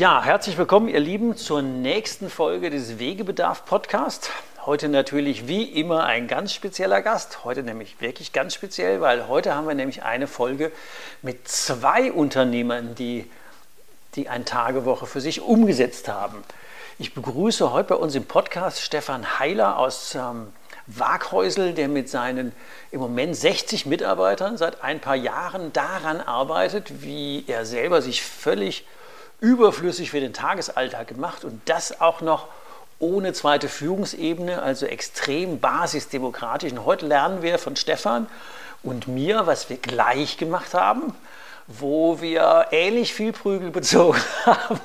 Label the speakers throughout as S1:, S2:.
S1: Ja, herzlich willkommen, ihr Lieben, zur nächsten Folge des Wegebedarf Podcast. Heute natürlich wie immer ein ganz spezieller Gast. Heute nämlich wirklich ganz speziell, weil heute haben wir nämlich eine Folge mit zwei Unternehmern, die die Ein-Tage-Woche für sich umgesetzt haben. Ich begrüße heute bei uns im Podcast Stefan Heiler aus ähm, Waghäusel, der mit seinen im Moment 60 Mitarbeitern seit ein paar Jahren daran arbeitet, wie er selber sich völlig überflüssig für den Tagesalltag gemacht und das auch noch ohne zweite Führungsebene, also extrem basisdemokratisch. Und heute lernen wir von Stefan und mir, was wir gleich gemacht haben, wo wir ähnlich viel Prügel bezogen haben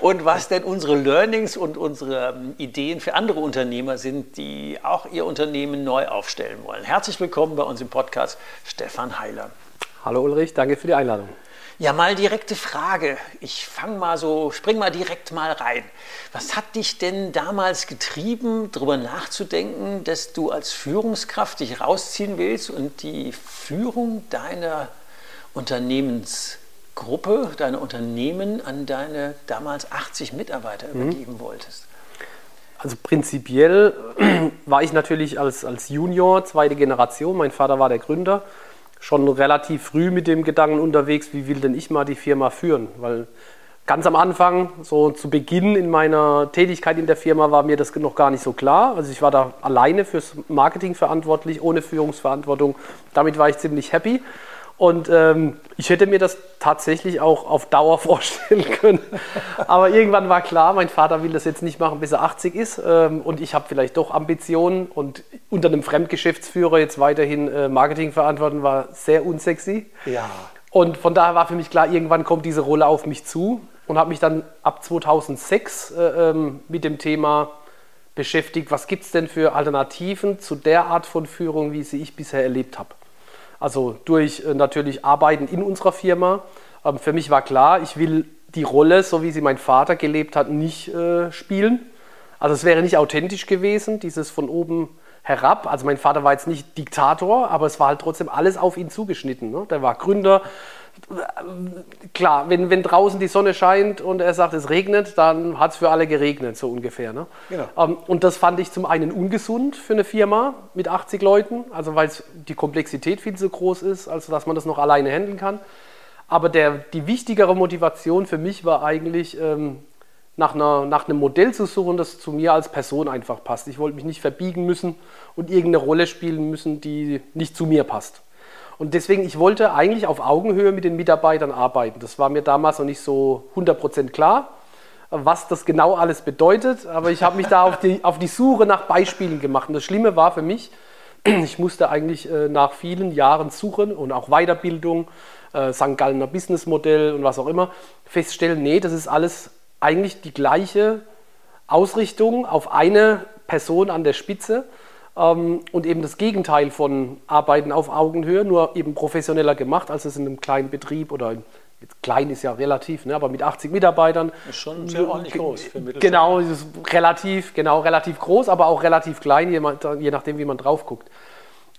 S1: und was denn unsere Learnings und unsere ähm, Ideen für andere Unternehmer sind, die auch ihr Unternehmen neu aufstellen wollen. Herzlich willkommen bei uns im Podcast, Stefan Heiler.
S2: Hallo Ulrich, danke für die Einladung.
S1: Ja, mal direkte Frage. Ich fange mal so, spring mal direkt mal rein. Was hat dich denn damals getrieben, darüber nachzudenken, dass du als Führungskraft dich rausziehen willst und die Führung deiner Unternehmensgruppe, deiner Unternehmen an deine damals 80 Mitarbeiter mhm. übergeben wolltest?
S2: Also prinzipiell war ich natürlich als, als Junior, zweite Generation, mein Vater war der Gründer schon relativ früh mit dem Gedanken unterwegs, wie will denn ich mal die Firma führen? Weil ganz am Anfang, so zu Beginn in meiner Tätigkeit in der Firma, war mir das noch gar nicht so klar. Also ich war da alleine fürs Marketing verantwortlich, ohne Führungsverantwortung. Damit war ich ziemlich happy. Und ähm, ich hätte mir das tatsächlich auch auf Dauer vorstellen können. Aber irgendwann war klar, mein Vater will das jetzt nicht machen, bis er 80 ist. Ähm, und ich habe vielleicht doch Ambitionen. Und unter einem Fremdgeschäftsführer jetzt weiterhin äh, Marketing verantworten, war sehr unsexy.
S1: Ja.
S2: Und von daher war für mich klar, irgendwann kommt diese Rolle auf mich zu. Und habe mich dann ab 2006 äh, ähm, mit dem Thema beschäftigt, was gibt es denn für Alternativen zu der Art von Führung, wie sie ich bisher erlebt habe. Also durch äh, natürlich Arbeiten in unserer Firma. Ähm, für mich war klar, ich will die Rolle, so wie sie mein Vater gelebt hat, nicht äh, spielen. Also es wäre nicht authentisch gewesen, dieses von oben herab. Also mein Vater war jetzt nicht Diktator, aber es war halt trotzdem alles auf ihn zugeschnitten. Ne? Der war Gründer, klar, wenn, wenn draußen die Sonne scheint und er sagt, es regnet, dann hat es für alle geregnet, so ungefähr. Ne? Genau. Ähm, und das fand ich zum einen ungesund für eine Firma mit 80 Leuten, also weil die Komplexität viel zu groß ist, als dass man das noch alleine handeln kann. Aber der, die wichtigere Motivation für mich war eigentlich, ähm, nach, einer, nach einem Modell zu suchen, das zu mir als Person einfach passt. Ich wollte mich nicht verbiegen müssen und irgendeine Rolle spielen müssen, die nicht zu mir passt. Und deswegen, ich wollte eigentlich auf Augenhöhe mit den Mitarbeitern arbeiten. Das war mir damals noch nicht so 100% klar, was das genau alles bedeutet. Aber ich habe mich da auf die, auf die Suche nach Beispielen gemacht. Und das Schlimme war für mich, ich musste eigentlich äh, nach vielen Jahren suchen und auch Weiterbildung, äh, St. Gallener Businessmodell und was auch immer, feststellen, nee, das ist alles eigentlich die gleiche Ausrichtung auf eine Person an der Spitze und eben das Gegenteil von Arbeiten auf Augenhöhe, nur eben professioneller gemacht, als es in einem kleinen Betrieb oder jetzt klein ist ja relativ, ne, aber mit 80 Mitarbeitern.
S1: Ist schon sehr ordentlich groß. Für
S2: genau, ist relativ, genau, relativ groß, aber auch relativ klein, je, je nachdem, wie man drauf guckt.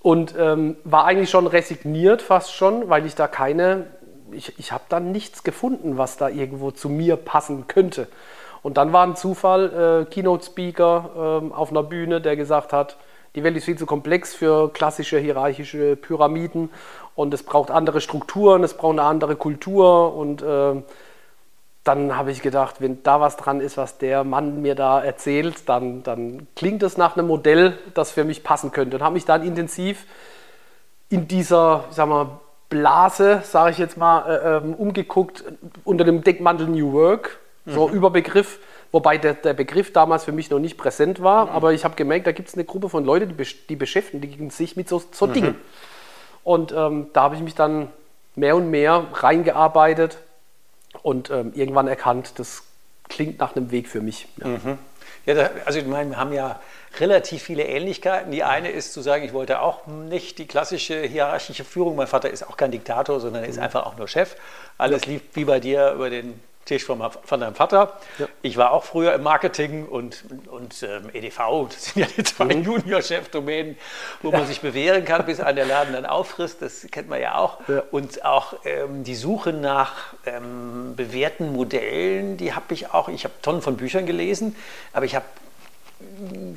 S2: Und ähm, war eigentlich schon resigniert, fast schon, weil ich da keine, ich, ich habe da nichts gefunden, was da irgendwo zu mir passen könnte. Und dann war ein Zufall, äh, Keynote-Speaker äh, auf einer Bühne, der gesagt hat, die Welt ist viel zu komplex für klassische hierarchische Pyramiden und es braucht andere Strukturen, es braucht eine andere Kultur und äh, dann habe ich gedacht, wenn da was dran ist, was der Mann mir da erzählt, dann, dann klingt es nach einem Modell, das für mich passen könnte. Und habe mich dann intensiv in dieser, sag mal, Blase, sage ich jetzt mal, äh, ähm, umgeguckt unter dem Deckmantel New Work, so mhm. Überbegriff, wobei der, der, Begriff damals für mich noch nicht präsent war, mhm. aber ich habe gemerkt, da gibt es eine Gruppe von Leuten, die, die beschäftigen sich mit so, so mhm. Dingen. Und ähm, da habe ich mich dann mehr und mehr reingearbeitet und ähm, irgendwann erkannt, das klingt nach einem Weg für mich.
S1: Ja, mhm. ja da, also ich meine, wir haben ja relativ viele Ähnlichkeiten. Die eine ist zu sagen, ich wollte auch nicht die klassische hierarchische Führung. Mein Vater ist auch kein Diktator, sondern ist mhm. einfach auch nur Chef. Alles lief wie bei dir über den Tisch von, von deinem Vater. Ja. Ich war auch früher im Marketing und, und ähm, EDV, das sind ja die zwei mhm. Junior-Chef-Domänen, wo ja. man sich bewähren kann, bis ein der Laden dann auffrisst. Das kennt man ja auch. Ja. Und auch ähm, die Suche nach ähm, bewährten Modellen, die habe ich auch. Ich habe Tonnen von Büchern gelesen, aber ich habe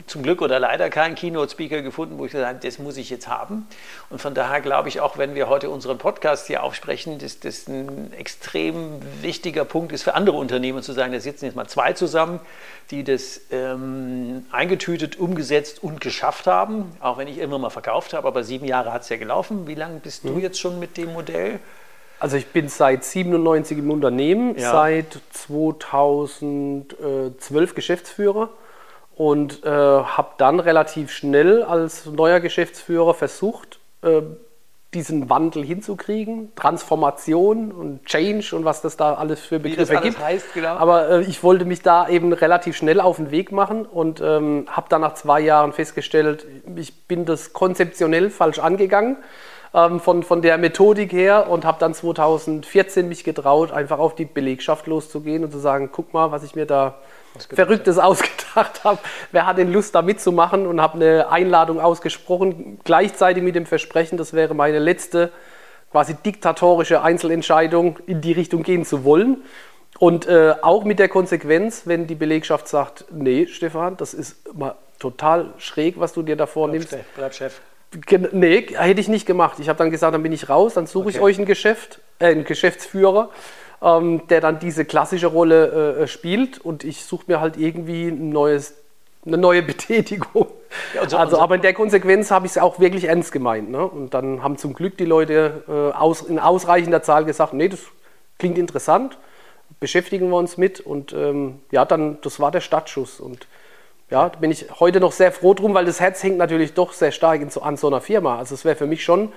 S1: zum Glück oder leider keinen Keynote-Speaker gefunden, wo ich gesagt habe, das muss ich jetzt haben. Und von daher glaube ich auch, wenn wir heute unseren Podcast hier aufsprechen, dass das ein extrem wichtiger Punkt ist für andere Unternehmen zu sagen, da sitzen jetzt mal zwei zusammen, die das ähm, eingetütet, umgesetzt und geschafft haben. Auch wenn ich immer mal verkauft habe, aber sieben Jahre hat es ja gelaufen. Wie lange bist mhm. du jetzt schon mit dem Modell?
S2: Also ich bin seit 97 im Unternehmen, ja. seit 2012 Geschäftsführer und äh, habe dann relativ schnell als neuer Geschäftsführer versucht, äh, diesen Wandel hinzukriegen, Transformation und Change und was das da alles für Begriffe das gibt. Heißt, genau. Aber äh, ich wollte mich da eben relativ schnell auf den Weg machen und ähm, habe dann nach zwei Jahren festgestellt, ich bin das konzeptionell falsch angegangen ähm, von, von der Methodik her und habe dann 2014 mich getraut, einfach auf die Belegschaft loszugehen und zu sagen, guck mal, was ich mir da Verrücktes ausgedacht habe. Wer hat denn Lust da mitzumachen und habe eine Einladung ausgesprochen, gleichzeitig mit dem Versprechen, das wäre meine letzte quasi diktatorische Einzelentscheidung, in die Richtung gehen zu wollen. Und äh, auch mit der Konsequenz, wenn die Belegschaft sagt, nee, Stefan, das ist mal total schräg, was du dir da vornimmst. Bleib, Chef. Nee, hätte ich nicht gemacht. Ich habe dann gesagt, dann bin ich raus, dann suche okay. ich euch ein Geschäft, äh, einen Geschäftsführer ähm, der dann diese klassische Rolle äh, spielt und ich suche mir halt irgendwie ein neues, eine neue Betätigung. Ja, so, also, aber in der Konsequenz habe ich es auch wirklich ernst gemeint. Ne? Und dann haben zum Glück die Leute äh, aus, in ausreichender Zahl gesagt, nee, das klingt interessant, beschäftigen wir uns mit und ähm, ja, dann, das war der Startschuss und ja, da bin ich heute noch sehr froh drum, weil das Herz hängt natürlich doch sehr stark in an so einer Firma. Also es wäre für mich schon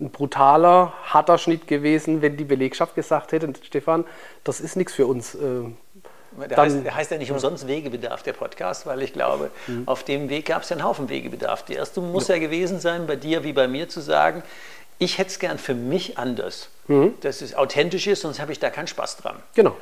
S2: ein brutaler, harter Schnitt gewesen, wenn die Belegschaft gesagt hätte, Stefan, das ist nichts für uns. Äh,
S1: der, dann, heißt, der heißt ja nicht umsonst Wegebedarf, der Podcast, weil ich glaube, mhm. auf dem Weg gab es ja einen Haufen Wegebedarf. Der erste muss ja. ja gewesen sein, bei dir wie bei mir zu sagen, ich hätte es gern für mich anders. Mhm. Dass es authentisch ist, sonst habe ich da keinen Spaß dran.
S2: Genau.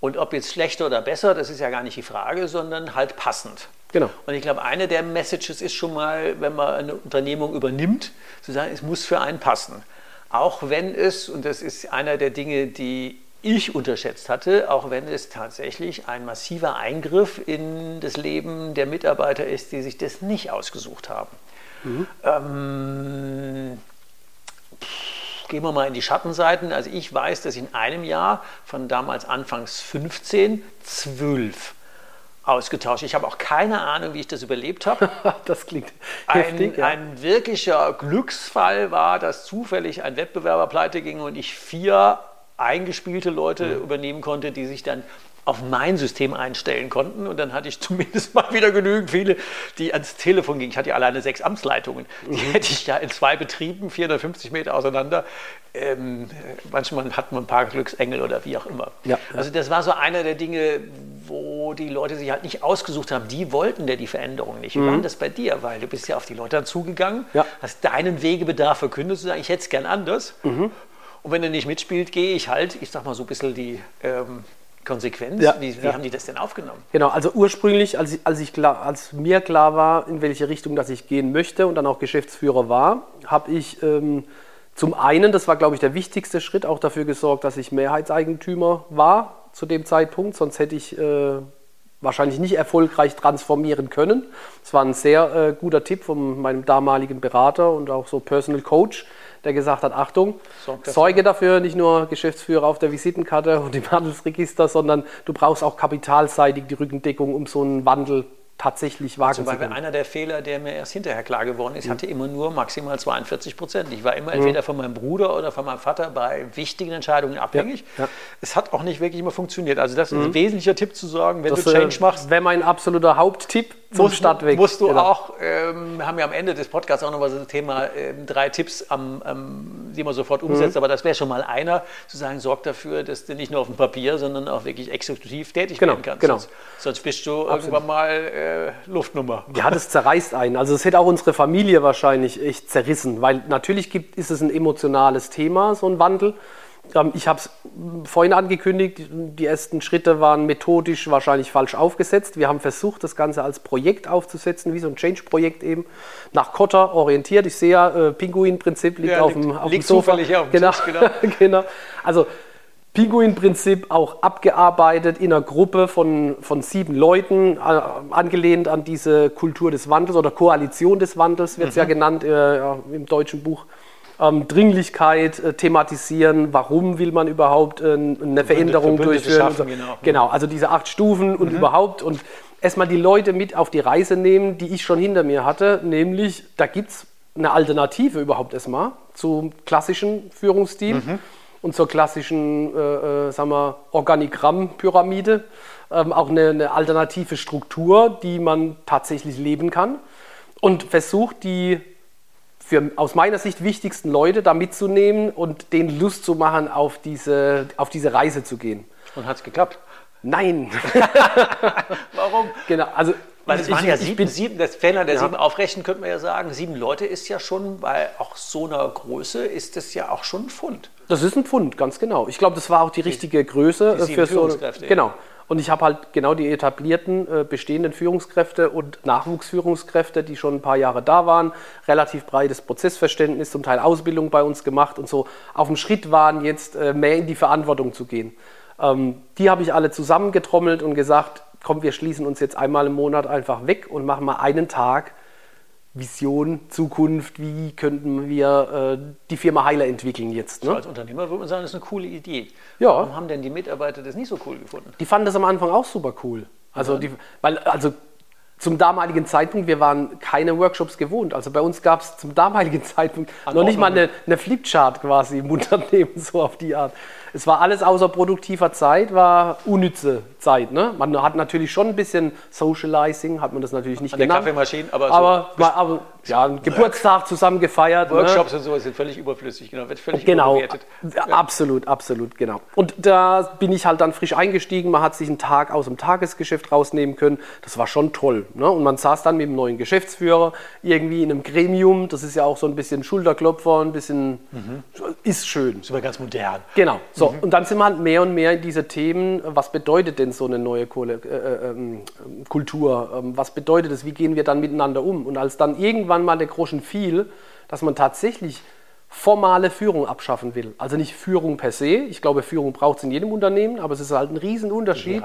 S1: Und ob jetzt schlechter oder besser, das ist ja gar nicht die Frage, sondern halt passend.
S2: Genau.
S1: Und ich glaube, eine der Messages ist schon mal, wenn man eine Unternehmung übernimmt, zu sagen, es muss für einen passen. Auch wenn es, und das ist einer der Dinge, die ich unterschätzt hatte, auch wenn es tatsächlich ein massiver Eingriff in das Leben der Mitarbeiter ist, die sich das nicht ausgesucht haben. Mhm. Ähm, gehen wir mal in die Schattenseiten. Also ich weiß, dass in einem Jahr von damals anfangs 15 zwölf ausgetauscht. Ich habe auch keine Ahnung, wie ich das überlebt habe.
S2: das klingt
S1: heftig. Ein, ja. ein wirklicher Glücksfall war, dass zufällig ein Wettbewerber pleite ging und ich vier eingespielte Leute mhm. übernehmen konnte, die sich dann auf mein System einstellen konnten. Und dann hatte ich zumindest mal wieder genügend viele, die ans Telefon gingen. Ich hatte ja alleine sechs Amtsleitungen. Die mhm. hätte ich ja in zwei Betrieben, 450 Meter auseinander. Ähm, manchmal hat man ein paar Glücksengel oder wie auch immer. Ja. Also das war so einer der Dinge, wo die Leute sich halt nicht ausgesucht haben. Die wollten ja die Veränderung nicht. Wie mhm. war das bei dir? Weil du bist ja auf die Leute zugegangen, ja. hast deinen Wegebedarf verkündet, zu sagen, ich hätte es gern anders. Mhm. Und wenn er nicht mitspielt, gehe ich halt, ich sag mal so ein bisschen die... Ähm, Konsequenz? Ja, wie, wie ja. haben die das denn aufgenommen?
S2: Genau, also ursprünglich, als, ich, als, ich klar, als mir klar war, in welche Richtung dass ich gehen möchte und dann auch Geschäftsführer war, habe ich ähm, zum einen, das war glaube ich der wichtigste Schritt, auch dafür gesorgt, dass ich Mehrheitseigentümer war zu dem Zeitpunkt, sonst hätte ich äh, wahrscheinlich nicht erfolgreich transformieren können. Das war ein sehr äh, guter Tipp von meinem damaligen Berater und auch so Personal Coach, der gesagt hat, Achtung, sorge dafür, nicht nur Geschäftsführer auf der Visitenkarte und im Handelsregister, sondern du brauchst auch kapitalseitig die Rückendeckung, um so einen Wandel tatsächlich wagen Zum
S1: Beispiel einer der Fehler, der mir erst hinterher klar geworden ist, mhm. hatte immer nur maximal 42 Prozent. Ich war immer entweder von meinem Bruder oder von meinem Vater bei wichtigen Entscheidungen abhängig. Ja, ja. Es hat auch nicht wirklich immer funktioniert. Also das ist mhm. ein wesentlicher Tipp zu sagen, wenn das, du Change äh, machst.
S2: Wäre mein absoluter Haupttipp zum
S1: musst, Stadtweg. Musst du genau. auch, ähm, wir haben ja am Ende des Podcasts auch noch mal so das Thema äh, drei Tipps, am, ähm, die man sofort umsetzt, mhm. aber das wäre schon mal einer, zu sagen, sorg dafür, dass du nicht nur auf dem Papier, sondern auch wirklich exekutiv tätig
S2: genau,
S1: werden kannst.
S2: Genau.
S1: Sonst, sonst bist du Absolut. irgendwann mal äh, Luftnummer.
S2: Ja, das zerreißt einen. Also es hätte auch unsere Familie wahrscheinlich echt zerrissen, weil natürlich gibt, ist es ein emotionales Thema, so ein Wandel. Ähm, ich habe es vorhin angekündigt, die ersten Schritte waren methodisch wahrscheinlich falsch aufgesetzt. Wir haben versucht, das Ganze als Projekt aufzusetzen, wie so ein Change-Projekt eben, nach Kotter orientiert. Ich sehe ja, äh, Pinguin-Prinzip liegt, ja, auf, dem, auf
S1: liegt dem Sofa. Zufällig auf dem
S2: genau. Tisch, genau. genau. Also Pinguin-Prinzip auch abgearbeitet in einer Gruppe von, von sieben Leuten, äh, angelehnt an diese Kultur des Wandels oder Koalition des Wandels, wird es mhm. ja genannt äh, im deutschen Buch ähm, Dringlichkeit äh, thematisieren, warum will man überhaupt äh, eine Veränderung durchführen. So. Genau. genau, also diese acht Stufen und mhm. überhaupt und erstmal die Leute mit auf die Reise nehmen, die ich schon hinter mir hatte, nämlich da gibt es eine Alternative überhaupt erstmal zum klassischen Führungsstil mhm. und zur klassischen äh, äh, sagen wir, Organigramm-Pyramide. Ähm, auch eine, eine alternative Struktur, die man tatsächlich leben kann und versucht, die für aus meiner Sicht wichtigsten Leute da mitzunehmen und denen Lust zu machen, auf diese, auf diese Reise zu gehen.
S1: Und hat es geklappt?
S2: Nein.
S1: Warum?
S2: Genau, also
S1: weil es waren ja sieben, bin, sieben, das Fehler der ja. sieben aufrechnen könnte man ja sagen, sieben Leute ist ja schon, bei auch so einer Größe ist das ja auch schon ein Pfund.
S2: Das ist ein Pfund, ganz genau. Ich glaube, das war auch die richtige Größe
S1: die für so.
S2: Genau. Und ich habe halt genau die etablierten äh, bestehenden Führungskräfte und Nachwuchsführungskräfte, die schon ein paar Jahre da waren, relativ breites Prozessverständnis, zum Teil Ausbildung bei uns gemacht und so auf dem Schritt waren, jetzt äh, mehr in die Verantwortung zu gehen. Ähm, die habe ich alle zusammengetrommelt und gesagt, komm, wir schließen uns jetzt einmal im Monat einfach weg und machen mal einen Tag Vision, Zukunft, wie könnten wir äh, die Firma Heiler entwickeln jetzt.
S1: Ne? So als Unternehmer würde man sagen, das ist eine coole Idee.
S2: Ja.
S1: Warum haben denn die Mitarbeiter das nicht so cool gefunden?
S2: Die fanden das am Anfang auch super cool. Also, ja. die, weil, also zum damaligen Zeitpunkt, wir waren keine Workshops gewohnt. Also bei uns gab es zum damaligen Zeitpunkt An noch nicht mal eine, eine Flipchart quasi im Unternehmen, so auf die Art es war alles außer produktiver Zeit, war unnütze Zeit. Ne? Man hat natürlich schon ein bisschen Socializing, hat man das natürlich nicht
S1: An
S2: genannt.
S1: Kaffeemaschinen, aber,
S2: aber, so aber ja, ein Geburtstag zusammen gefeiert.
S1: Ne? Workshops ne? und so sind völlig überflüssig, genau, wird völlig
S2: genau, überbewertet. Ja. Absolut, absolut, genau. Und da bin ich halt dann frisch eingestiegen, man hat sich einen Tag aus dem Tagesgeschäft rausnehmen können. Das war schon toll. Ne? Und man saß dann mit dem neuen Geschäftsführer irgendwie in einem Gremium, das ist ja auch so ein bisschen Schulterklopfer, ein bisschen, mhm. ist schön. Das
S1: ist aber ganz modern.
S2: Genau. So, mhm. und dann sind wir halt mehr und mehr in diese Themen, was bedeutet denn so eine neue Kohle, äh, äh, ähm, Kultur? Ähm, was bedeutet es? Wie gehen wir dann miteinander um? Und als dann irgendwann irgendwann mal der Groschen fiel, dass man tatsächlich formale Führung abschaffen will. Also nicht Führung per se. Ich glaube, Führung braucht es in jedem Unternehmen, aber es ist halt ein Riesenunterschied,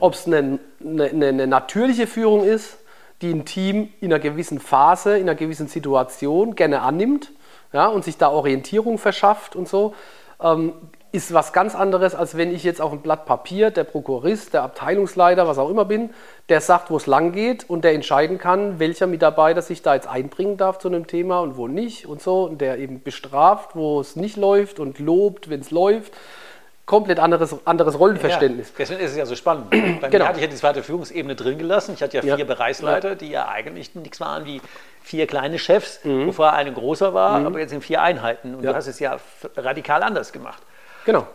S2: ob es eine, eine, eine, natürliche Führung ist, die ein Team in einer gewissen Phase, in einer gewissen Situation gerne annimmt ja, und sich da Orientierung verschafft und so. Ähm, ist was ganz anderes, als wenn ich jetzt auf ein Blatt Papier, der Prokurist, der Abteilungsleiter, was auch immer bin, der sagt, wo es lang geht und der entscheiden kann, welcher Mitarbeiter sich da jetzt einbringen darf zu einem Thema und wo nicht und so. Und der eben bestraft, wo es nicht läuft und lobt, wenn es läuft. Komplett anderes, anderes Rollenverständnis. Ja,
S1: deswegen ist es ja so spannend. Bei genau. mir hatte ich ja die zweite Führungsebene drin gelassen. Ich hatte ja vier ja. Bereichsleiter, die ja eigentlich nichts waren wie vier kleine Chefs, mhm. bevor eine großer war, mhm. aber jetzt sind vier Einheiten. Und ja. du hast es ja radikal anders gemacht.
S2: Genau.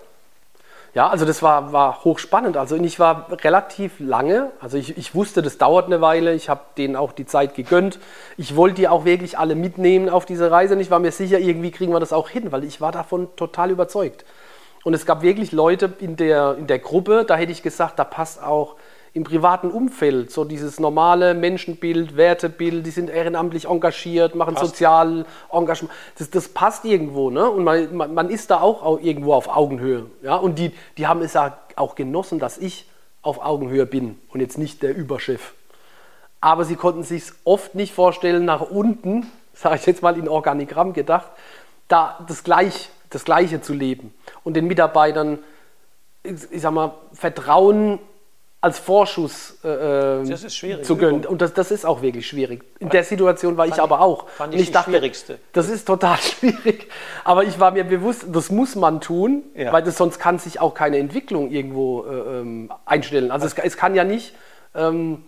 S2: Ja, also das war, war hochspannend. Also ich war relativ lange, also ich, ich wusste, das dauert eine Weile, ich habe denen auch die Zeit gegönnt. Ich wollte die auch wirklich alle mitnehmen auf diese Reise und ich war mir sicher, irgendwie kriegen wir das auch hin, weil ich war davon total überzeugt. Und es gab wirklich Leute in der, in der Gruppe, da hätte ich gesagt, da passt auch im privaten Umfeld, so dieses normale Menschenbild, Wertebild, die sind ehrenamtlich engagiert, machen passt. sozial Engagement. Das, das, passt irgendwo, ne? Und man, man, man ist da auch irgendwo auf Augenhöhe. Ja? Und die, die haben es ja auch genossen, dass ich auf Augenhöhe bin und jetzt nicht der Überchef. Aber sie konnten sich oft nicht vorstellen, nach unten, sage ich jetzt mal in Organigramm gedacht, da das, Gleich, das Gleiche zu leben und den Mitarbeitern, ich, ich sag mal, Vertrauen als Vorschuss äh, zu gönnen. Und das, das, ist auch wirklich schwierig. In der Situation war ich aber auch.
S1: Fand ich, ich dachte, Schwierigste.
S2: Das ist total schwierig. Aber ich war mir bewusst, das muss man tun, ja. weil das, sonst kann sich auch keine Entwicklung irgendwo äh, ähm, einstellen. Also es, es, kann ja nicht, ähm,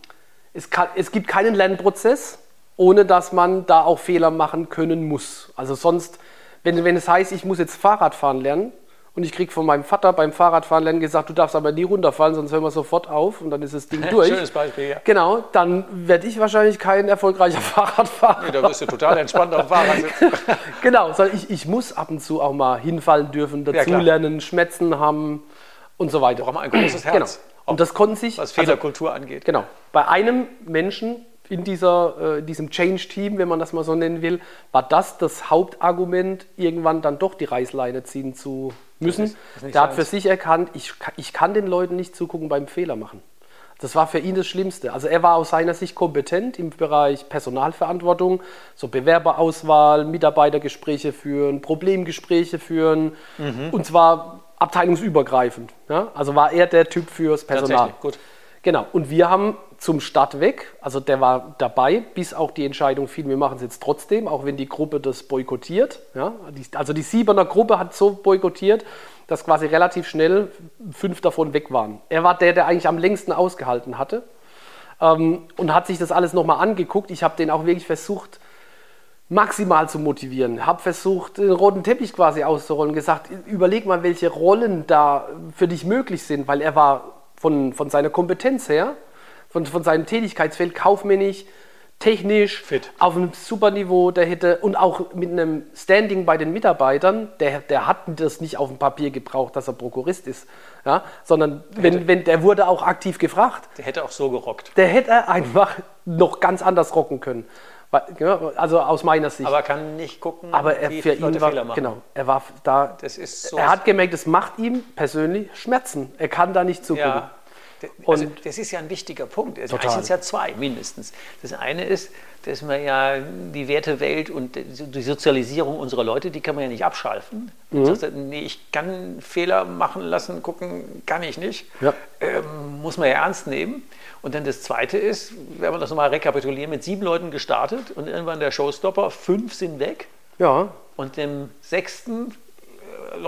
S2: es, kann, es gibt keinen Lernprozess, ohne dass man da auch Fehler machen können muss. Also sonst, wenn, wenn es heißt, ich muss jetzt Fahrrad fahren lernen, und ich kriege von meinem Vater beim Fahrradfahren lernen gesagt, du darfst aber nie runterfallen, sonst hören wir sofort auf und dann ist das Ding durch.
S1: Schönes Beispiel, ja.
S2: Genau, dann werde ich wahrscheinlich kein erfolgreicher Fahrradfahrer.
S1: Nee, da wirst du total entspannt auf dem Fahrrad sitzen.
S2: genau, sondern ich, ich muss ab und zu auch mal hinfallen dürfen, dazulernen, ja, Schmerzen haben und so weiter.
S1: Braucht man ein großes Herz.
S2: Genau. Und das konnten sich.
S1: Was Fehlerkultur also, angeht.
S2: Genau. Bei einem Menschen in dieser, äh, diesem Change-Team, wenn man das mal so nennen will, war das das Hauptargument, irgendwann dann doch die Reißleine ziehen zu müssen. Der hat für sich erkannt, ich, ich kann den Leuten nicht zugucken beim Fehler machen. Das war für ihn das Schlimmste. Also er war aus seiner Sicht kompetent im Bereich Personalverantwortung, so Bewerberauswahl, Mitarbeitergespräche führen, Problemgespräche führen mhm. und zwar abteilungsübergreifend. Ja? Also war er der Typ fürs Personal. Gut. Genau. Und wir haben zum Start weg, also der war dabei, bis auch die Entscheidung fiel, wir machen es jetzt trotzdem, auch wenn die Gruppe das boykottiert. Ja? also die Siebener Gruppe hat so boykottiert, dass quasi relativ schnell fünf davon weg waren. Er war der, der eigentlich am längsten ausgehalten hatte ähm, und hat sich das alles nochmal angeguckt. Ich habe den auch wirklich versucht, maximal zu motivieren. Habe versucht, den roten Teppich quasi auszurollen, gesagt, überleg mal, welche Rollen da für dich möglich sind, weil er war von, von seiner Kompetenz her, von, von seinem Tätigkeitsfeld kaufmännisch, technisch,
S1: Fit.
S2: auf einem super Niveau, der hätte und auch mit einem Standing bei den Mitarbeitern, der, der hat das nicht auf dem Papier gebraucht, dass er Prokurist ist, ja, sondern wenn, wenn, der wurde auch aktiv gefragt.
S1: Der hätte auch so gerockt.
S2: Der hätte einfach noch ganz anders rocken können. Also aus meiner Sicht.
S1: Aber kann nicht gucken,
S2: aber er, wie für ihn Leute war, Fehler machen. Genau, er war da.
S1: Das ist so
S2: er hat gemerkt, es macht ihm persönlich Schmerzen. Er kann da nicht zugucken. Ja.
S1: Also das ist ja ein wichtiger Punkt. Es also sind ja zwei mindestens. Das eine ist, dass man ja die Wertewelt und die Sozialisierung unserer Leute, die kann man ja nicht abschalten. Mhm. Das heißt, nee, ich kann Fehler machen lassen, gucken kann ich nicht. Ja. Ähm, muss man ja ernst nehmen. Und dann das Zweite ist, wenn wir das nochmal rekapitulieren, mit sieben Leuten gestartet und irgendwann der Showstopper, fünf sind weg.
S2: Ja.
S1: Und dem sechsten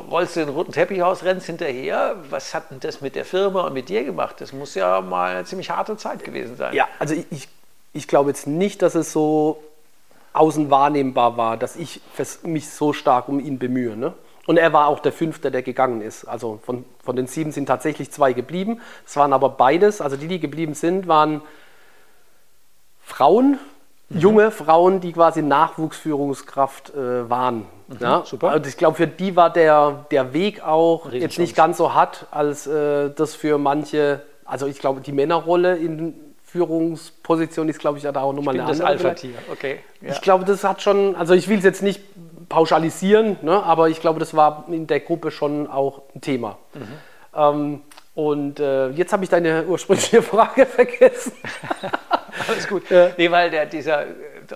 S1: rollst du den roten Teppich aus, rennst hinterher. Was hat denn das mit der Firma und mit dir gemacht? Das muss ja mal eine ziemlich harte Zeit gewesen sein.
S2: Ja, also ich, ich glaube jetzt nicht, dass es so außen wahrnehmbar war, dass ich mich so stark um ihn bemühe. Ne? Und er war auch der Fünfte, der gegangen ist. Also von, von den sieben sind tatsächlich zwei geblieben. Es waren aber beides, also die, die geblieben sind, waren Frauen, mhm. junge Frauen, die quasi Nachwuchsführungskraft äh, waren. Mhm, ja? Super. Also ich glaube, für die war der, der Weg auch jetzt nicht ganz so hart, als äh, das für manche, also ich glaube, die Männerrolle in Führungsposition ist, glaube ich, da auch nochmal eine
S1: andere. Das Alpha-Tier, okay.
S2: Ja. Ich glaube, das hat schon, also ich will es jetzt nicht pauschalisieren, ne? aber ich glaube, das war in der Gruppe schon auch ein Thema. Mhm. Ähm, und äh, jetzt habe ich deine ursprüngliche Frage vergessen.
S1: Alles gut. Ja. Nee, weil der, dieser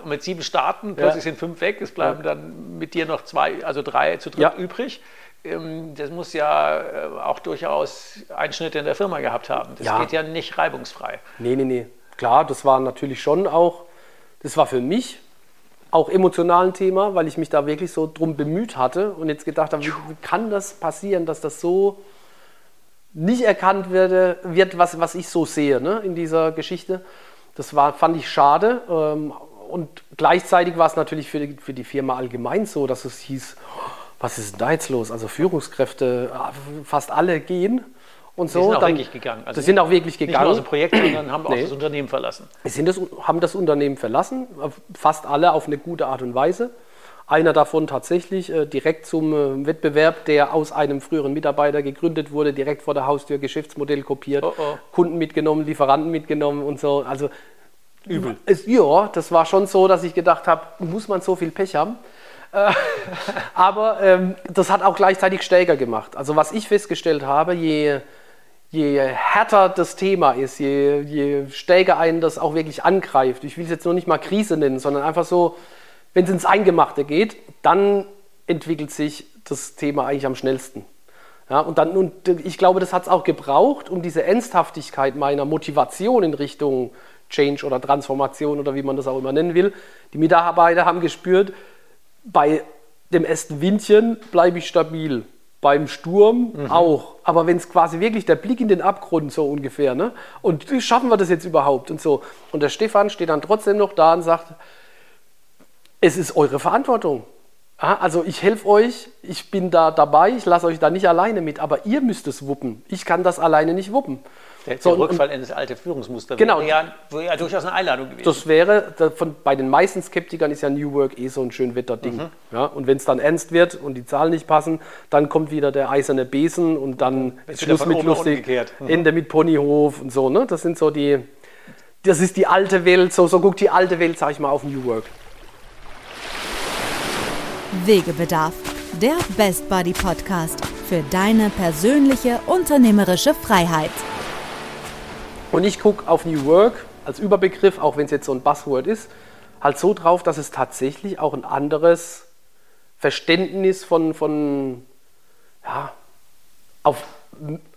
S1: mit sieben Starten, plötzlich ja. sind fünf weg, es bleiben ja. dann mit dir noch zwei, also drei zu dritt übrig. Ähm, das muss ja äh, auch durchaus Einschnitte in der Firma gehabt haben. Das geht ja nicht reibungsfrei.
S2: Nee, nee, nee. Klar, das war natürlich schon auch, das war für mich auch emotional ein Thema, weil ich mich da wirklich so drum bemüht hatte und jetzt gedacht habe, wie, wie kann das passieren, dass das so nicht erkannt werde, wird, was, was ich so sehe ne, in dieser Geschichte. Das war, fand ich schade. Ähm, und gleichzeitig war es natürlich für die, für die Firma allgemein so, dass es hieß, was ist denn da jetzt los? Also Führungskräfte, fast alle gehen und so.
S1: Die sind
S2: auch
S1: dann, wirklich gegangen.
S2: Also das sind auch wirklich gegangen. Nicht nur
S1: aus dem Projekt, sondern haben nee. auch das Unternehmen verlassen.
S2: Sie sind das, haben das Unternehmen verlassen, fast alle auf eine gute Art und Weise. Einer davon tatsächlich äh, direkt zum äh, Wettbewerb, der aus einem früheren Mitarbeiter gegründet wurde, direkt vor der Haustür Geschäftsmodell kopiert, oh oh. Kunden mitgenommen, Lieferanten mitgenommen und so. Also übel. Es, ja, das war schon so, dass ich gedacht habe, muss man so viel Pech haben? Äh, aber ähm, das hat auch gleichzeitig stärker gemacht. Also was ich festgestellt habe, je je härter das Thema ist, je, je stärker einen das auch wirklich angreift, ich will es jetzt nur nicht mal Krise nennen, sondern einfach so, wenn es ins Eingemachte geht, dann entwickelt sich das Thema eigentlich am schnellsten. Ja, und, dann, und ich glaube, das hat es auch gebraucht, um diese Ernsthaftigkeit meiner Motivation in Richtung Change oder Transformation oder wie man das auch immer nennen will. Die Mitarbeiter haben gespürt, bei dem ersten Windchen bleibe ich stabil. Beim Sturm mhm. auch. Aber wenn es quasi wirklich der Blick in den Abgrund so ungefähr, ne? Und wie schaffen wir das jetzt überhaupt und so. Und der Stefan steht dann trotzdem noch da und sagt, es ist eure Verantwortung. Also ich helfe euch, ich bin da dabei, ich lasse euch da nicht alleine mit, aber ihr müsst es wuppen. Ich kann das alleine nicht wuppen.
S1: Der, so, Rückfall in das alte Führungsmuster
S2: genau,
S1: wäre, ja, wäre ja durchaus eine Einladung gewesen.
S2: Das wäre, von, bei den meisten Skeptikern ist ja New Work eh so ein schön Wetterding. Mhm. Ja, und wenn es dann ernst wird und die Zahlen nicht passen, dann kommt wieder der eiserne Besen und dann
S1: ist Schluss mit lustig,
S2: mhm. Ende mit Ponyhof und so. Ne? Das sind so die, das ist die alte Welt, so, so guckt die alte Welt, sag ich mal, auf New Work.
S3: Wegebedarf, der Best Buddy Podcast für deine persönliche unternehmerische Freiheit.
S2: Und ich gucke auf New Work als Überbegriff, auch wenn es jetzt so ein Buzzword ist, halt so drauf, dass es tatsächlich auch ein anderes Verständnis von, von ja, auf,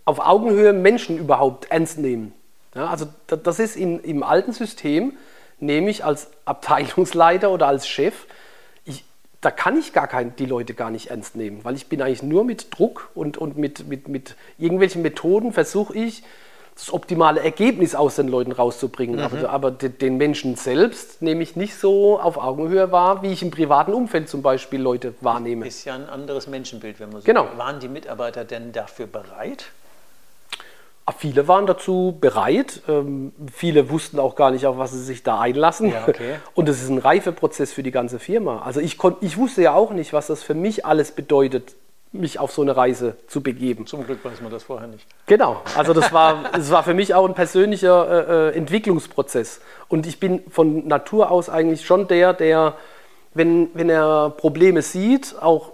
S2: auf Augenhöhe Menschen überhaupt ernst nehmen. Ja, also das ist in, im alten System, nämlich als Abteilungsleiter oder als Chef, da kann ich gar kein, die Leute gar nicht ernst nehmen, weil ich bin eigentlich nur mit Druck und, und mit, mit, mit irgendwelchen Methoden versuche ich, das optimale Ergebnis aus den Leuten rauszubringen. Mhm. Aber, aber, den Menschen selbst nehme ich nicht so auf Augenhöhe wahr, wie ich im privaten Umfeld zum Beispiel Leute wahrnehme.
S1: Ist ja ein anderes Menschenbild, wenn man so
S2: genau.
S1: Waren die Mitarbeiter denn dafür bereit?
S2: Viele waren dazu bereit. Ähm, viele wussten auch gar nicht, auf was sie sich da einlassen.
S1: Ja, okay.
S2: Und es ist ein Reifeprozess für die ganze Firma. Also ich, ich wusste ja auch nicht, was das für mich alles bedeutet, mich auf so eine Reise zu begeben.
S1: Zum Glück weiß man das vorher nicht.
S2: Genau. Also das war, das war für mich auch ein persönlicher äh, äh Entwicklungsprozess. Und ich bin von Natur aus eigentlich schon der, der, wenn, wenn er Probleme sieht, auch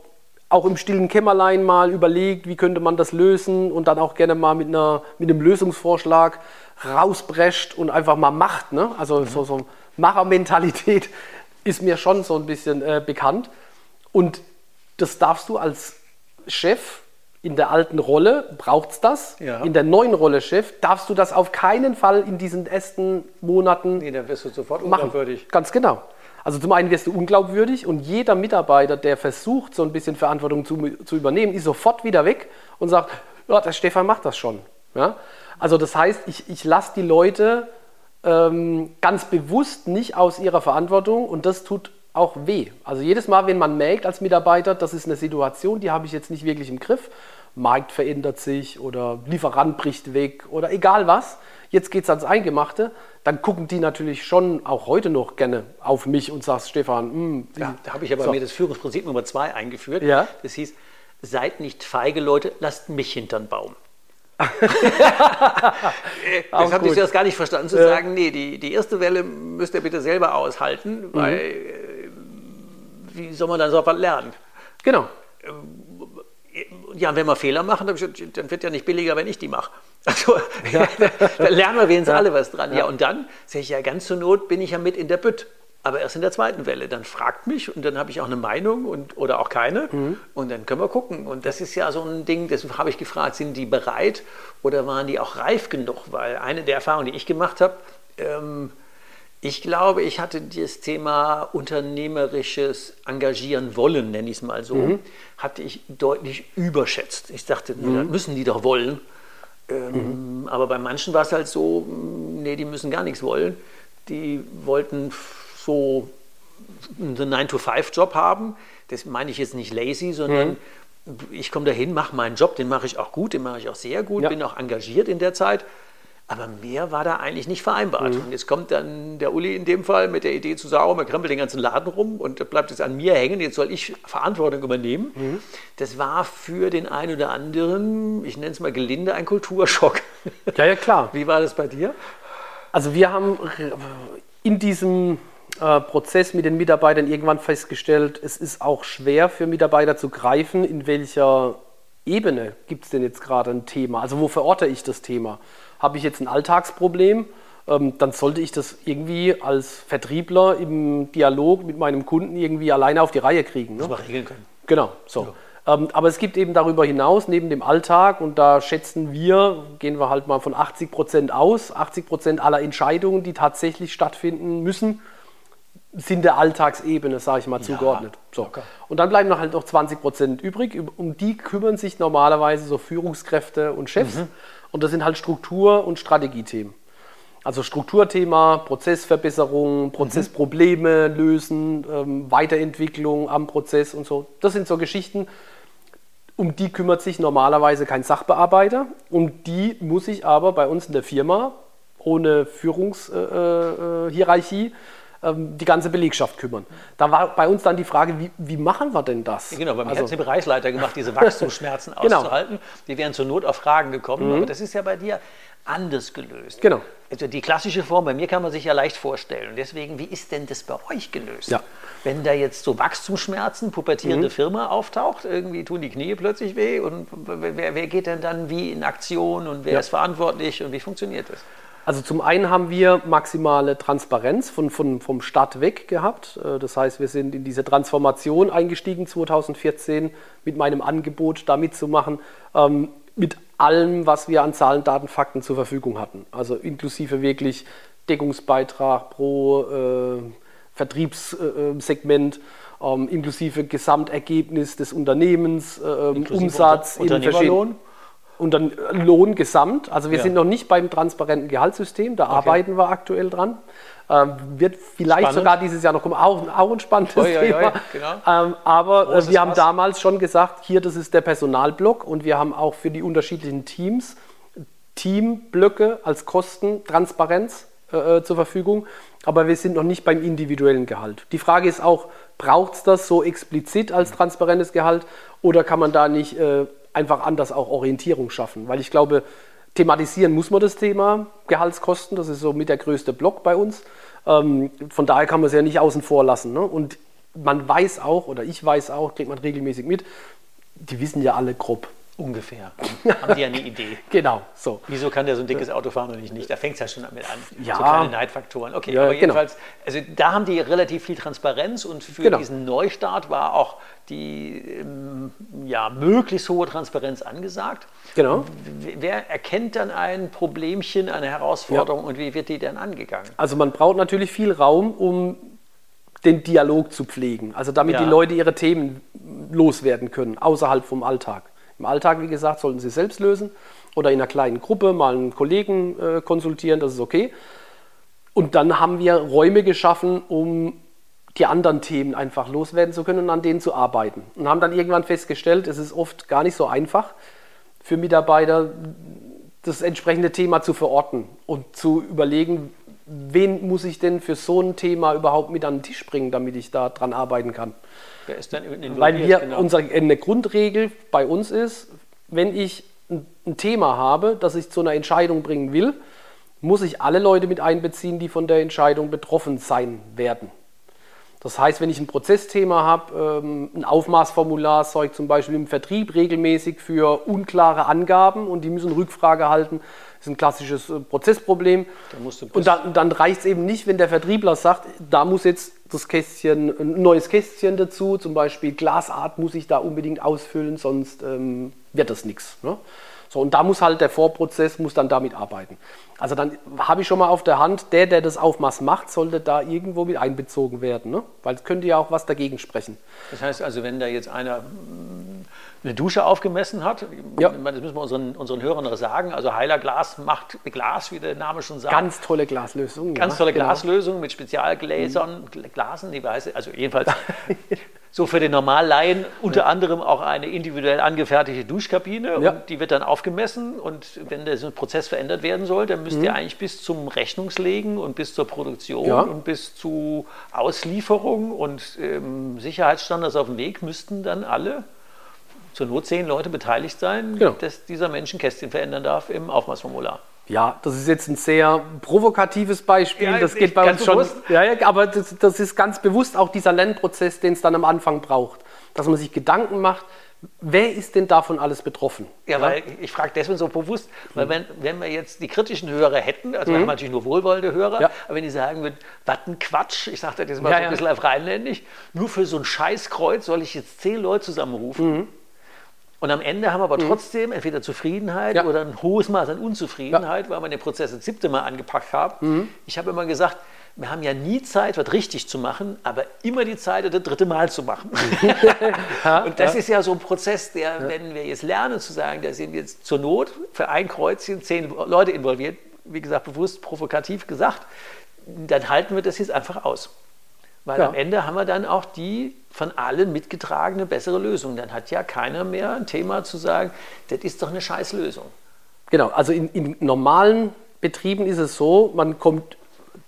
S2: auch im stillen Kämmerlein mal überlegt, wie könnte man das lösen und dann auch gerne mal mit, einer, mit einem Lösungsvorschlag rausbrescht und einfach mal macht. Ne? Also mhm. so, so Machermentalität ist mir schon so ein bisschen äh, bekannt. Und das darfst du als Chef in der alten Rolle, braucht es das.
S1: Ja.
S2: In der neuen Rolle Chef darfst du das auf keinen Fall in diesen ersten Monaten
S1: Nee, dann wirst du sofort
S2: machen. Ganz genau. Also zum einen wirst du unglaubwürdig und jeder Mitarbeiter, der versucht, so ein bisschen Verantwortung zu, zu übernehmen, ist sofort wieder weg und sagt, ja, der Stefan macht das schon. Ja? Also das heißt, ich, ich lasse die Leute ähm, ganz bewusst nicht aus ihrer Verantwortung und das tut auch weh. Also jedes Mal, wenn man merkt als Mitarbeiter, das ist eine Situation, die habe ich jetzt nicht wirklich im Griff, Markt verändert sich oder Lieferant bricht weg oder egal was, jetzt geht es ans Eingemachte, dann gucken die natürlich schon auch heute noch gerne auf mich und sagst, Stefan, mh,
S1: hm, ja, da habe ich aber so. mir das Führungsprinzip Nummer zwei eingeführt.
S2: Ja?
S1: Das hieß, seid nicht feige Leute, lasst mich hintern Baum. das habe ich das gar nicht verstanden, zu ja. sagen, nee, die, die erste Welle müsst ihr bitte selber aushalten, mhm. weil äh, wie soll man dann so was lernen?
S2: Genau.
S1: Ähm, ja, wenn wir Fehler machen, dann wird ja nicht billiger, wenn ich die mache. Also ja. da lernen wir wenigstens ja. alle was dran. Ja. ja, und dann sage ich ja, ganz zur Not bin ich ja mit in der Bütt. Aber erst in der zweiten Welle. Dann fragt mich und dann habe ich auch eine Meinung und, oder auch keine. Mhm. Und dann können wir gucken. Und das ist ja so ein Ding, deswegen habe ich gefragt, sind die bereit oder waren die auch reif genug? Weil eine der Erfahrungen, die ich gemacht habe, ähm, ich glaube, ich hatte das Thema unternehmerisches Engagieren wollen, nenne ich es mal so, mhm. hatte ich deutlich überschätzt. Ich dachte, mhm. das müssen die doch wollen. Ähm, mhm. Aber bei manchen war es halt so, nee, die müssen gar nichts wollen. Die wollten so einen 9-to-5-Job haben. Das meine ich jetzt nicht lazy, sondern mhm. ich komme dahin, mache meinen Job, den mache ich auch gut, den mache ich auch sehr gut, ja. bin auch engagiert in der Zeit. Aber mehr war da eigentlich nicht vereinbart. Mhm. Und jetzt kommt dann der Uli in dem Fall mit der Idee zu sagen, man krempelt den ganzen Laden rum und bleibt jetzt an mir hängen, jetzt soll ich Verantwortung übernehmen. Mhm. Das war für den einen oder anderen, ich nenne es mal gelinde, ein Kulturschock.
S2: Ja, ja, klar.
S1: Wie war das bei dir?
S2: Also wir haben in diesem äh, Prozess mit den Mitarbeitern irgendwann festgestellt, es ist auch schwer für Mitarbeiter zu greifen, in welcher Ebene gibt es denn jetzt gerade ein Thema? Also wo verorte ich das Thema? Habe ich jetzt ein Alltagsproblem? Ähm, dann sollte ich das irgendwie als Vertriebler im Dialog mit meinem Kunden irgendwie alleine auf die Reihe kriegen.
S1: Ne? Muss man regeln können.
S2: Genau, so. Ja. Ähm, aber es gibt eben darüber hinaus, neben dem Alltag, und da schätzen wir, gehen wir halt mal von 80 Prozent aus, 80 Prozent aller Entscheidungen, die tatsächlich stattfinden müssen, sind der Alltagsebene, sage ich mal, zugeordnet. Ja, so. Okay. Und dann bleiben noch halt noch 20 Prozent übrig. Um die kümmern sich normalerweise so Führungskräfte und Chefs. Mhm. Und das sind halt Struktur- und Strategiethemen. Also Strukturthema, Prozessverbesserung, Prozessprobleme lösen, ähm, Weiterentwicklung am Prozess und so. Das sind so Geschichten, um die kümmert sich normalerweise kein Sachbearbeiter. Um die muss ich aber bei uns in der Firma ohne Führungshierarchie äh, äh, ähm, die ganze Belegschaft kümmern. Da war bei uns dann die Frage, wie, wie machen wir denn das?
S1: Genau, bei mir also, hat es Bereichsleiter gemacht, diese Wachstumsschmerzen genau. auszuhalten. Die wären zur Not auf Fragen gekommen, mhm. aber das ist ja bei dir anders gelöst.
S2: Genau.
S1: Also die klassische Form, bei mir kann man sich ja leicht vorstellen. Und deswegen, wie ist denn das bei euch gelöst?
S2: Ja.
S1: Wenn da jetzt so Wachstumsschmerzen, pubertierende mhm. Firma auftaucht, irgendwie tun die Knie plötzlich weh und wer, wer geht denn dann wie in Aktion und wer ja. ist verantwortlich und wie funktioniert das?
S2: Also zum einen haben wir maximale Transparenz von, von, vom Start weg gehabt. Äh, das heißt, wir sind in diese Transformation eingestiegen 2014 mit meinem Angebot da mitzumachen, ähm, mit allem, was wir an Zahlen, Daten, Fakten zur Verfügung hatten. Also inklusive wirklich Deckungsbeitrag pro äh, Vertriebssegment, äh, ähm, inklusive Gesamtergebnis des Unternehmens, äh, Umsatz,
S1: Unter Unternehmerlohn?
S2: Und dann Lohn gesamt. Also wir ja. sind noch nicht beim transparenten Gehaltssystem, da okay. arbeiten wir aktuell dran. Ähm, wird vielleicht Spannend. sogar dieses Jahr noch kommen, auch, auch ein spannendes oi, oi, Thema. Genau. Ähm, aber äh, wir haben was? damals schon gesagt, hier, das ist der Personalblock und wir haben auch für die unterschiedlichen Teams Teamblöcke als Kostentransparenz äh, äh, zur Verfügung. Aber wir sind noch nicht beim individuellen Gehalt. Die Frage ist auch, braucht es das so explizit als transparentes Gehalt oder kann man da nicht äh, einfach anders auch Orientierung schaffen. Weil ich glaube, thematisieren muss man das Thema Gehaltskosten. Das ist so mit der größte Block bei uns. Ähm, von daher kann man es ja nicht außen vor lassen. Ne? Und man weiß auch, oder ich weiß auch, kriegt man regelmäßig mit, die wissen ja alle grob,
S1: Ungefähr. Haben die ja eine Idee.
S2: genau, so.
S1: Wieso kann der so ein dickes Auto fahren und ich nicht? Da fängt es ja schon damit an.
S2: Ja.
S1: So kleine Neidfaktoren. Okay, ja, aber genau. jedenfalls, genau. also da haben die relativ viel Transparenz und für genau. diesen Neustart war auch die ähm, ja, möglichst hohe Transparenz angesagt.
S2: Genau.
S1: Wer erkennt dann ein Problemchen, eine Herausforderung ja. und wie wird die dann angegangen?
S2: Also man braucht natürlich viel Raum, um den Dialog zu pflegen. Also damit ja. die Leute ihre Themen loswerden können, außerhalb vom Alltag. Im Alltag, wie gesagt, sollten Sie selbst lösen oder in einer kleinen Gruppe mal einen Kollegen äh, konsultieren, das ist okay. Und dann haben wir Räume geschaffen, um die anderen Themen einfach loswerden zu können und an denen zu arbeiten. Und haben dann irgendwann festgestellt, es ist oft gar nicht so einfach für Mitarbeiter, das entsprechende Thema zu verorten und zu überlegen, wen muss ich denn für so ein Thema überhaupt mit an den Tisch bringen, damit ich da dran arbeiten kann. Wer ist dann Weil wir genau. unsere, eine Grundregel bei uns ist, wenn ich ein, ein Thema habe, das ich zu einer Entscheidung bringen will, muss ich alle Leute mit einbeziehen, die von der Entscheidung betroffen sein werden. Das heißt, wenn ich ein Prozessthema habe, ähm, ein Aufmaßformular sorgt zum Beispiel im Vertrieb regelmäßig für unklare Angaben und die müssen Rückfrage halten, ist ein klassisches äh, Prozessproblem. und dann, dann reicht es eben nicht, wenn der Vertriebler sagt, da muss jetzt das Kästchen, ein neues Kästchen dazu, zum Beispiel Glasart muss ich da unbedingt ausfüllen, sonst ähm, wird das nichts. Ne? So, und da muss halt der Vorprozess muss dann damit arbeiten. Also dann habe ich schon mal auf der Hand, der, der das Aufmaß macht, sollte da irgendwo mit einbezogen werden, ne? weil es könnte ja auch was dagegen sprechen.
S1: Das heißt also, wenn da jetzt einer eine Dusche aufgemessen hat. Ja. Das müssen wir unseren, unseren Hörern sagen. Also Heiler Glas macht Glas, wie der Name schon sagt.
S2: Ganz tolle Glaslösung.
S1: Ganz ja, tolle genau. Glaslösung mit Spezialgläsern, mhm. Glasen, die weiß, also jedenfalls so für den Normallaien unter ja. anderem auch eine individuell angefertigte Duschkabine ja. und die wird dann aufgemessen und wenn der Prozess verändert werden soll, dann müsst mhm. ihr eigentlich bis zum Rechnungslegen und bis zur Produktion und bis zu Auslieferung und ähm, Sicherheitsstandards auf dem Weg müssten dann alle zur Not zehn Leute beteiligt sein, genau. dass dieser Mensch ein Kästchen verändern darf im Aufmaßformular.
S2: Ja, das ist jetzt ein sehr provokatives Beispiel. Ja, das geht bei uns schon. Ja, ja, aber das, das, ist ganz bewusst auch dieser Lernprozess, den es dann am Anfang braucht. Dass man sich Gedanken macht, Wer ist denn davon alles betroffen?
S1: Ja, weil ich frage deswegen so bewusst, weil mhm. wenn, wenn wir jetzt die kritischen Hörer hätten, also mhm. wir haben natürlich nur wohlwollende Hörer, aber wenn die sagen würden, was ein Quatsch, ich sage das jetzt mal ja, so ein bisschen auf rheinländisch, nur für so ein Scheißkreuz soll ich jetzt zehn Leute zusammenrufen. Mhm. Und am Ende haben wir aber mhm. trotzdem entweder Zufriedenheit oder ein hohes Maß an Unzufriedenheit, weil wir den Prozess das siebte Mal angepackt haben. Mhm. Ich habe immer gesagt, wir haben ja nie Zeit, was richtig zu machen, aber immer die Zeit, das dritte Mal zu machen. und das ja. ist ja so ein Prozess, der, ja. wenn wir jetzt lernen zu sagen, da sind jetzt zur Not für ein Kreuzchen zehn Leute involviert, wie gesagt, bewusst provokativ gesagt, dann halten wir das jetzt einfach aus. Weil ja. am Ende haben wir dann auch die von allen mitgetragene bessere Lösung. Dann hat ja keiner mehr ein Thema zu sagen, das ist doch eine Scheißlösung.
S2: Genau, also in, in normalen Betrieben ist es so, man kommt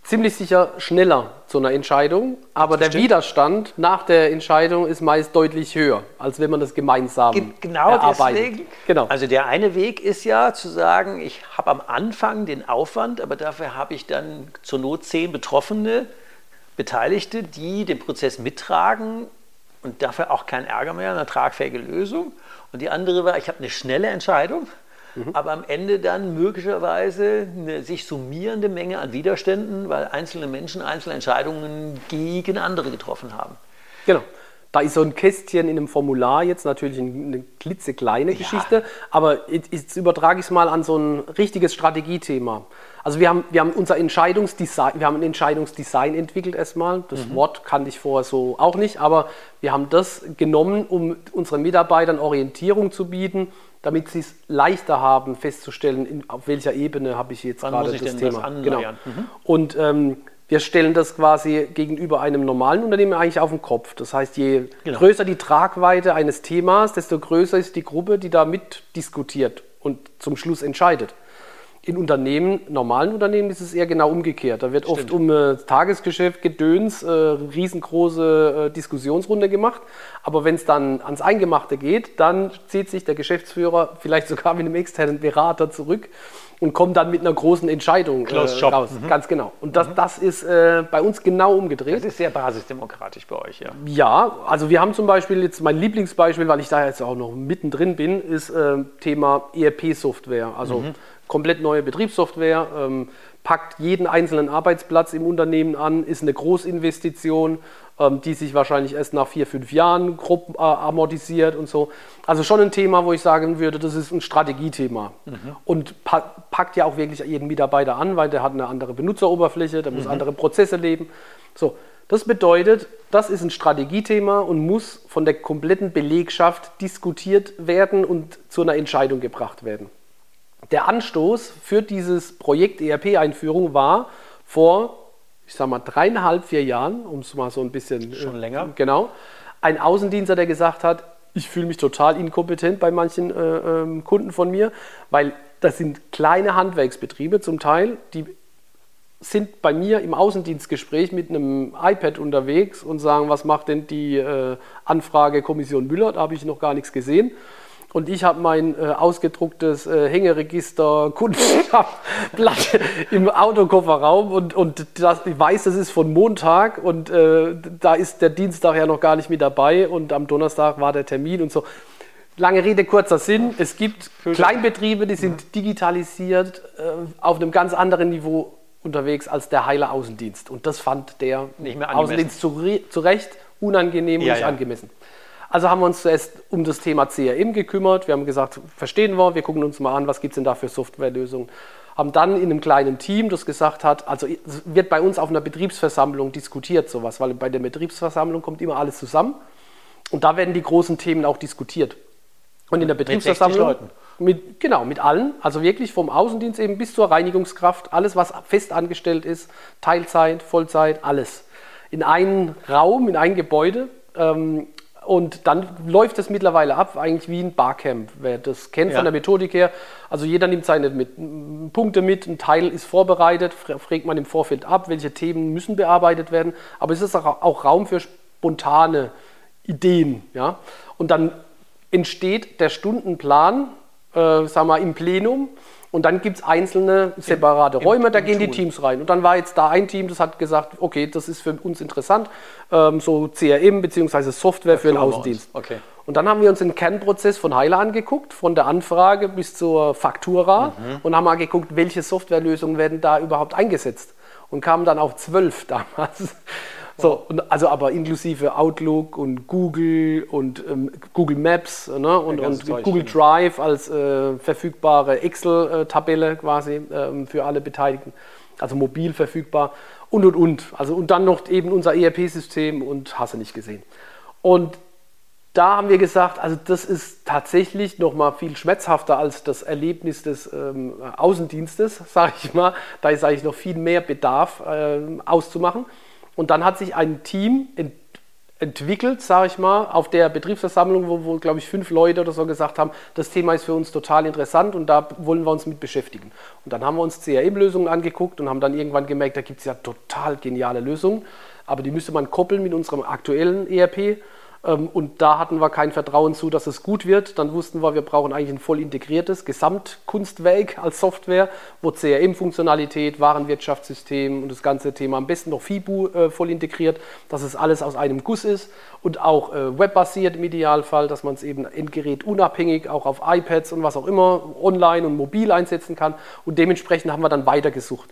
S2: ziemlich sicher schneller zu einer Entscheidung, aber der Widerstand nach der Entscheidung ist meist deutlich höher, als wenn man das gemeinsam Ge
S1: genau erarbeitet. Deswegen, genau. Also der eine Weg ist ja zu sagen, ich habe am Anfang den Aufwand, aber dafür habe ich dann zur Not zehn Betroffene, Beteiligte, die den Prozess mittragen und dafür auch kein Ärger mehr, eine tragfähige Lösung. Und die andere war, ich habe eine schnelle Entscheidung mhm. aber am Ende dann möglicherweise eine sich summierende Menge an Widerständen, weil einzelne Menschen einzelne Entscheidungen gegen andere getroffen haben.
S2: Genau. Da ist so ein Kästchen in einem Formular jetzt natürlich eine klitzekleine Geschichte, ja. aber jetzt übertrage ich es mal an so ein richtiges Strategiethema. Also wir haben, wir haben unser Entscheidungsdesign, wir haben ein Entscheidungsdesign entwickelt erstmal. Das mhm. Wort kannte ich vorher so auch nicht, aber wir haben das genommen, um unseren Mitarbeitern Orientierung zu bieten damit sie es leichter haben, festzustellen, in, auf welcher Ebene habe ich jetzt Wann gerade das Thema. Das genau. Mhm. Und ähm, wir stellen das quasi gegenüber einem normalen Unternehmen eigentlich auf den Kopf. Das heißt, je genau. größer die Tragweite eines Themas, desto größer ist die Gruppe, die da mitdiskutiert und zum Schluss entscheidet. In Unternehmen, normalen Unternehmen ist es eher genau umgekehrt. Da wird Stimmt. oft um äh, Tagesgeschäft, Gedöns, äh, riesengroße äh, Diskussionsrunde gemacht. Aber wenn es dann ans Eingemachte geht, dann zieht sich der Geschäftsführer vielleicht sogar mit einem externen Berater zurück und kommt dann mit einer großen Entscheidung äh, raus. Mhm. Ganz genau. Und das, mhm. das ist äh, bei uns genau umgedreht. Das
S1: ist sehr basisdemokratisch bei euch, ja.
S2: Ja, also wir haben zum Beispiel jetzt mein Lieblingsbeispiel, weil ich da jetzt auch noch mittendrin bin, ist äh, Thema ERP-Software. Also mhm komplett neue Betriebssoftware, ähm, packt jeden einzelnen Arbeitsplatz im Unternehmen an, ist eine Großinvestition, die sich wahrscheinlich erst nach vier, fünf Jahren grob äh, amortisiert und so. Also schon ein Thema, wo ich sagen würde, das ist ein Strategiethema. Mhm. Und pa packt ja auch wirklich jeden Mitarbeiter an, weil der hat eine andere Benutzeroberfläche, der muss mhm. andere Prozesse leben. So, das bedeutet, das ist ein Strategiethema und muss von der kompletten Belegschaft diskutiert werden und zu einer Entscheidung gebracht werden. Der Anstoß für dieses Projekt ERP-Einführung war vor, ich sag mal, dreieinhalb, vier Jahren, um es mal so ein bisschen.
S1: Schon äh, länger.
S2: Genau. Ein Außendienstler, der gesagt hat, ich fühle mich total inkompetent bei manchen äh, ähm, Kunden von mir, weil das sind kleine Handwerksbetriebe zum Teil, die sind bei mir im Außendienstgespräch mit einem iPad unterwegs und sagen, was macht denn die äh, Anfrage Kommission Müller? Da habe ich noch gar nichts gesehen. Und ich habe mein äh, ausgedrucktes äh, Hängeregister Kunststoffblatt im Autokofferraum und, und das, ich weiß, das ist von Montag und äh, da ist der Dienstag ja noch gar nicht mit dabei und am Donnerstag war der Termin und so. Lange Rede, kurzer Sinn. Es gibt Kleinbetriebe, die sind digitalisiert äh, auf einem ganz anderen Niveau unterwegs als der heile Außendienst. Und das fand der Außendienst zu, zu Recht unangenehm ja, und nicht ja. angemessen. Also haben wir uns zuerst um das Thema CRM gekümmert. Wir haben gesagt, verstehen wir, wir gucken uns mal an, was gibt es denn da für Softwarelösungen. Haben dann in einem kleinen Team, das gesagt hat, also wird bei uns auf einer Betriebsversammlung diskutiert sowas, weil bei der Betriebsversammlung kommt immer alles zusammen und da werden die großen Themen auch diskutiert. Und in der Betriebsversammlung mit, genau, mit allen, also wirklich vom Außendienst eben bis zur Reinigungskraft, alles, was fest angestellt ist, Teilzeit, Vollzeit, alles. In einen Raum, in ein Gebäude. Ähm, und dann läuft es mittlerweile ab, eigentlich wie ein Barcamp. Wer das kennt ja. von der Methodik her, also jeder nimmt seine mit, Punkte mit, ein Teil ist vorbereitet, fragt man im Vorfeld ab, welche Themen müssen bearbeitet werden, aber es ist auch, auch Raum für spontane Ideen. Ja? Und dann entsteht der Stundenplan, äh, sagen wir, im Plenum. Und dann gibt es einzelne separate Im, Räume, da gehen Tool. die Teams rein. Und dann war jetzt da ein Team, das hat gesagt, okay, das ist für uns interessant, ähm, so CRM bzw. Software für den Außendienst. Okay. Und dann haben wir uns den Kernprozess von Heiler angeguckt, von der Anfrage bis zur Faktura mhm. und haben mal geguckt, welche Softwarelösungen werden da überhaupt eingesetzt. Und kamen dann auf zwölf damals. So, und also aber inklusive Outlook und Google und ähm, Google Maps ne, und, und Google Drive als äh, verfügbare Excel-Tabelle quasi ähm, für alle Beteiligten, also mobil verfügbar und und und. Also und dann noch eben unser ERP-System und hast du nicht gesehen. Und da haben wir gesagt, also das ist tatsächlich noch mal viel schmerzhafter als das Erlebnis des ähm, Außendienstes, sage ich mal. Da ist eigentlich noch viel mehr Bedarf äh, auszumachen. Und dann hat sich ein Team ent entwickelt, sage ich mal, auf der Betriebsversammlung, wo, wo glaube ich, fünf Leute oder so gesagt haben, das Thema ist für uns total interessant und da wollen wir uns mit beschäftigen. Und dann haben wir uns CRM-Lösungen angeguckt und haben dann irgendwann gemerkt, da gibt es ja total geniale Lösungen, aber die müsste man koppeln mit unserem aktuellen ERP und da hatten wir kein Vertrauen zu, dass es gut wird. Dann wussten wir, wir brauchen eigentlich ein voll integriertes Gesamtkunstwerk als Software, wo CRM-Funktionalität, Warenwirtschaftssystem und das ganze Thema am besten noch FIBU äh, voll integriert, dass es alles aus einem Guss ist und auch äh, webbasiert im Idealfall, dass man es eben Endgerät unabhängig auch auf iPads und was auch immer online und mobil einsetzen kann. Und dementsprechend haben wir dann weitergesucht.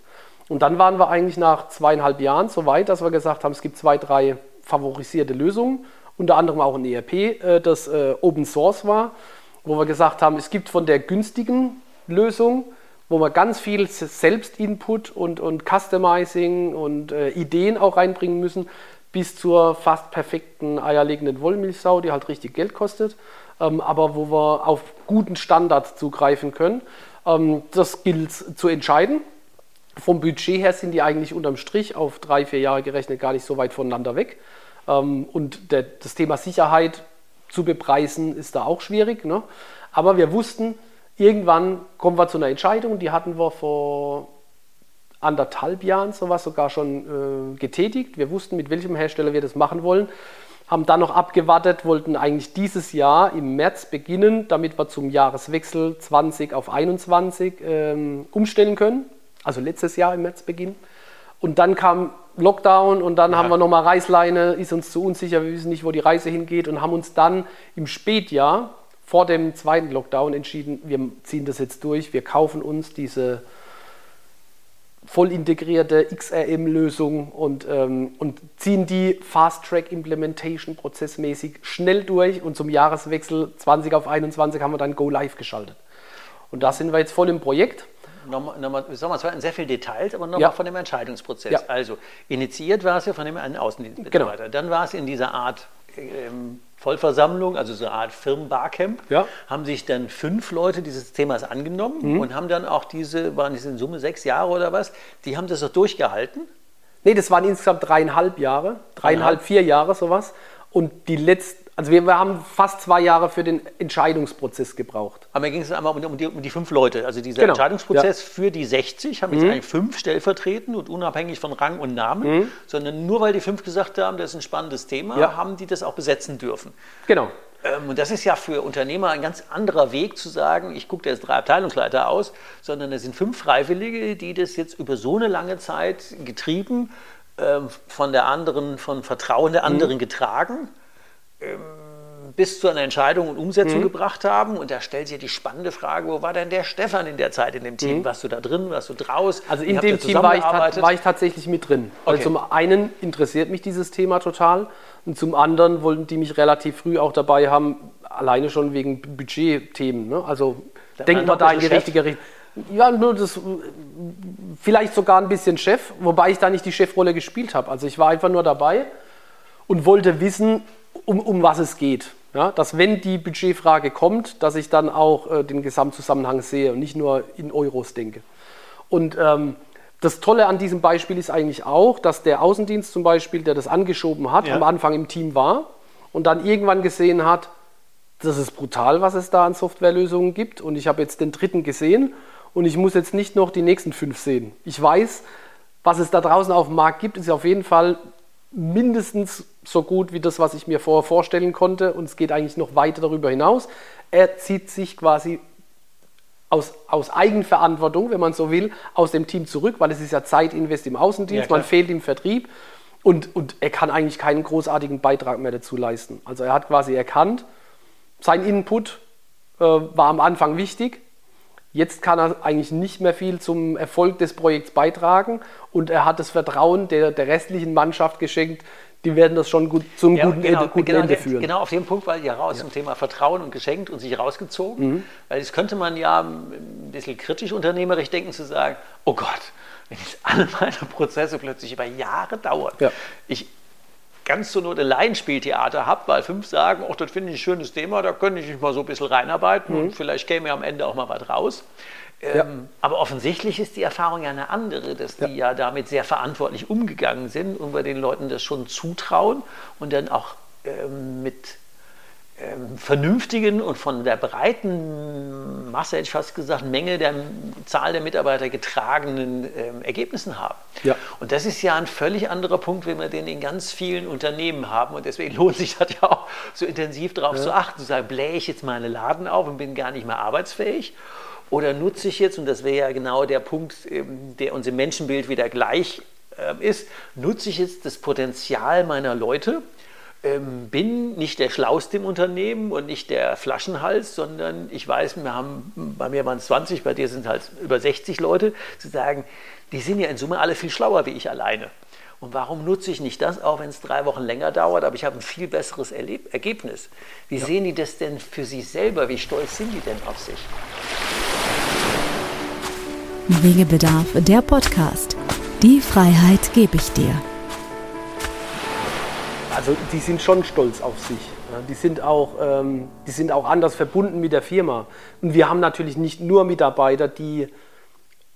S2: Und dann waren wir eigentlich nach zweieinhalb Jahren so weit, dass wir gesagt haben, es gibt zwei, drei favorisierte Lösungen unter anderem auch ein ERP, äh, das äh, Open Source war, wo wir gesagt haben, es gibt von der günstigen Lösung, wo wir ganz viel Selbstinput und, und Customizing und äh, Ideen auch reinbringen müssen, bis zur fast perfekten eierlegenden Wollmilchsau, die halt richtig Geld kostet, ähm, aber wo wir auf guten Standard zugreifen können. Ähm, das gilt zu entscheiden. Vom Budget her sind die eigentlich unterm Strich auf drei, vier Jahre gerechnet gar nicht so weit voneinander weg. Ähm, und der, das Thema Sicherheit zu bepreisen ist da auch schwierig. Ne? Aber wir wussten, irgendwann kommen wir zu einer Entscheidung, die hatten wir vor anderthalb Jahren sowas sogar schon äh, getätigt. Wir wussten, mit welchem Hersteller wir das machen wollen, haben dann noch abgewartet, wollten eigentlich dieses Jahr im März beginnen, damit wir zum Jahreswechsel 20 auf 21 ähm, umstellen können. Also letztes Jahr im März beginnen. Und dann kam Lockdown und dann ja. haben wir nochmal Reißleine, ist uns zu unsicher, wir wissen nicht, wo die Reise hingeht und haben uns dann im Spätjahr vor dem zweiten Lockdown entschieden, wir ziehen das jetzt durch, wir kaufen uns diese voll integrierte XRM-Lösung und, ähm, und ziehen die Fast-Track-Implementation prozessmäßig schnell durch und zum Jahreswechsel 20 auf 21 haben wir dann Go Live geschaltet. Und da sind wir jetzt voll im Projekt
S1: nochmal, nochmal, sagen wir zwar in sehr viel Details, aber nochmal ja. von dem Entscheidungsprozess. Ja. Also initiiert war es ja von dem einen Außendienstmitarbeiter. Genau. Dann war es in dieser Art ähm, Vollversammlung, also so eine Art Firmenbarcamp, ja. haben sich dann fünf Leute dieses Themas angenommen mhm. und haben dann auch diese, waren diese in Summe sechs Jahre oder was, die haben das auch durchgehalten.
S2: Nee, das waren insgesamt dreieinhalb Jahre, dreieinhalb, vier Jahre sowas. Und die letzten also wir, wir, haben fast zwei Jahre für den Entscheidungsprozess gebraucht.
S1: Aber mir ging es einmal um, um, die, um, die, fünf Leute. Also dieser genau. Entscheidungsprozess ja. für die 60 haben jetzt mhm. eigentlich fünf stellvertreten und unabhängig von Rang und Namen, mhm. sondern nur weil die fünf gesagt haben, das ist ein spannendes Thema, ja. haben die das auch besetzen dürfen.
S2: Genau.
S1: Ähm, und das ist ja für Unternehmer ein ganz anderer Weg zu sagen, ich gucke jetzt drei Abteilungsleiter aus, sondern es sind fünf Freiwillige, die das jetzt über so eine lange Zeit getrieben, ähm, von der anderen, von Vertrauen der anderen mhm. getragen bis zu einer Entscheidung und Umsetzung mhm. gebracht haben. Und da stellt sich die spannende Frage, wo war denn der Stefan in der Zeit in dem Team? Mhm. Warst du da drin, warst du draus?
S2: Also in dem Team war ich, war ich, tatsächlich mit drin. Okay. Also zum einen interessiert mich dieses Thema total und zum anderen wollten die mich relativ früh auch dabei haben, alleine schon wegen Budgetthemen. Ne? Also da denken wir da in die Chef. richtige Richtung. Ja, nur das, vielleicht sogar ein bisschen Chef, wobei ich da nicht die Chefrolle gespielt habe. Also ich war einfach nur dabei und wollte wissen, um, um was es geht. Ja, dass wenn die Budgetfrage kommt, dass ich dann auch äh, den Gesamtzusammenhang sehe und nicht nur in Euros denke. Und ähm, das Tolle an diesem Beispiel ist eigentlich auch, dass der Außendienst zum Beispiel, der das angeschoben hat, ja. am Anfang im Team war und dann irgendwann gesehen hat, das ist brutal, was es da an Softwarelösungen gibt. Und ich habe jetzt den dritten gesehen und ich muss jetzt nicht noch die nächsten fünf sehen. Ich weiß, was es da draußen auf dem Markt gibt, ist auf jeden Fall mindestens so gut wie das, was ich mir vorher vorstellen konnte. Und es geht eigentlich noch weiter darüber hinaus. Er zieht sich quasi aus, aus Eigenverantwortung, wenn man so will, aus dem Team zurück, weil es ist ja Zeitinvest im Außendienst, ja, man fehlt im Vertrieb und, und er kann eigentlich keinen großartigen Beitrag mehr dazu leisten. Also er hat quasi erkannt, sein Input äh, war am Anfang wichtig, Jetzt kann er eigentlich nicht mehr viel zum Erfolg des Projekts beitragen und er hat das Vertrauen der, der restlichen Mannschaft geschenkt, die werden das schon gut, zum ja, guten,
S1: genau,
S2: Ende, guten
S1: genau,
S2: Ende führen.
S1: Genau auf dem Punkt war ja raus ja. zum Thema Vertrauen und geschenkt und sich rausgezogen. Mhm. Weil das könnte man ja ein bisschen kritisch unternehmerisch denken, zu sagen, oh Gott, wenn jetzt alle meine Prozesse plötzlich über Jahre dauern, ja. ich ganz zur Not ein Laienspieltheater habe, weil fünf sagen, ach, das finde ich ein schönes Thema, da könnte ich mich mal so ein bisschen reinarbeiten mhm. und vielleicht käme ja am Ende auch mal was raus. Ja. Ähm, aber offensichtlich ist die Erfahrung ja eine andere, dass die ja. ja damit sehr verantwortlich umgegangen sind und wir den Leuten das schon zutrauen und dann auch ähm, mit ähm, vernünftigen und von der breiten Masse, hätte ich fast gesagt, Menge der Zahl der Mitarbeiter getragenen ähm, Ergebnissen haben. Ja. Und das ist ja ein völlig anderer Punkt, wenn wir den in ganz vielen Unternehmen haben. Und deswegen lohnt sich das ja auch so intensiv darauf ja. zu achten, zu sagen, blähe ich jetzt meine Laden auf und bin gar nicht mehr arbeitsfähig. Oder nutze ich jetzt, und das wäre ja genau der Punkt, ähm, der uns im Menschenbild wieder gleich ist, nutze ich jetzt das Potenzial meiner Leute ähm, bin nicht der Schlauste im Unternehmen und nicht der Flaschenhals, sondern ich weiß, wir haben, bei mir waren es 20, bei dir sind halt über 60 Leute, zu sagen, die sind ja in Summe alle viel schlauer wie ich alleine. Und warum nutze ich nicht das, auch wenn es drei Wochen länger dauert, aber ich habe ein viel besseres Erleb Ergebnis? Wie ja. sehen die das denn für sich selber? Wie stolz sind die denn auf sich?
S3: Wegebedarf, der Podcast. Die Freiheit gebe ich dir
S2: also die sind schon stolz auf sich. Die sind, auch, ähm, die sind auch anders verbunden mit der Firma. Und wir haben natürlich nicht nur Mitarbeiter, die,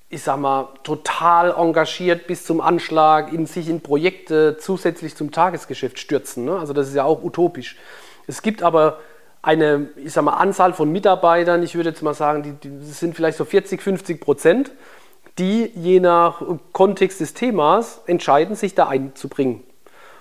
S2: ich sag mal, total engagiert bis zum Anschlag in sich in Projekte zusätzlich zum Tagesgeschäft stürzen. Ne? Also das ist ja auch utopisch. Es gibt aber eine, ich sag mal, Anzahl von Mitarbeitern, ich würde jetzt mal sagen, die, die sind vielleicht so 40, 50 Prozent, die je nach Kontext des Themas entscheiden, sich da einzubringen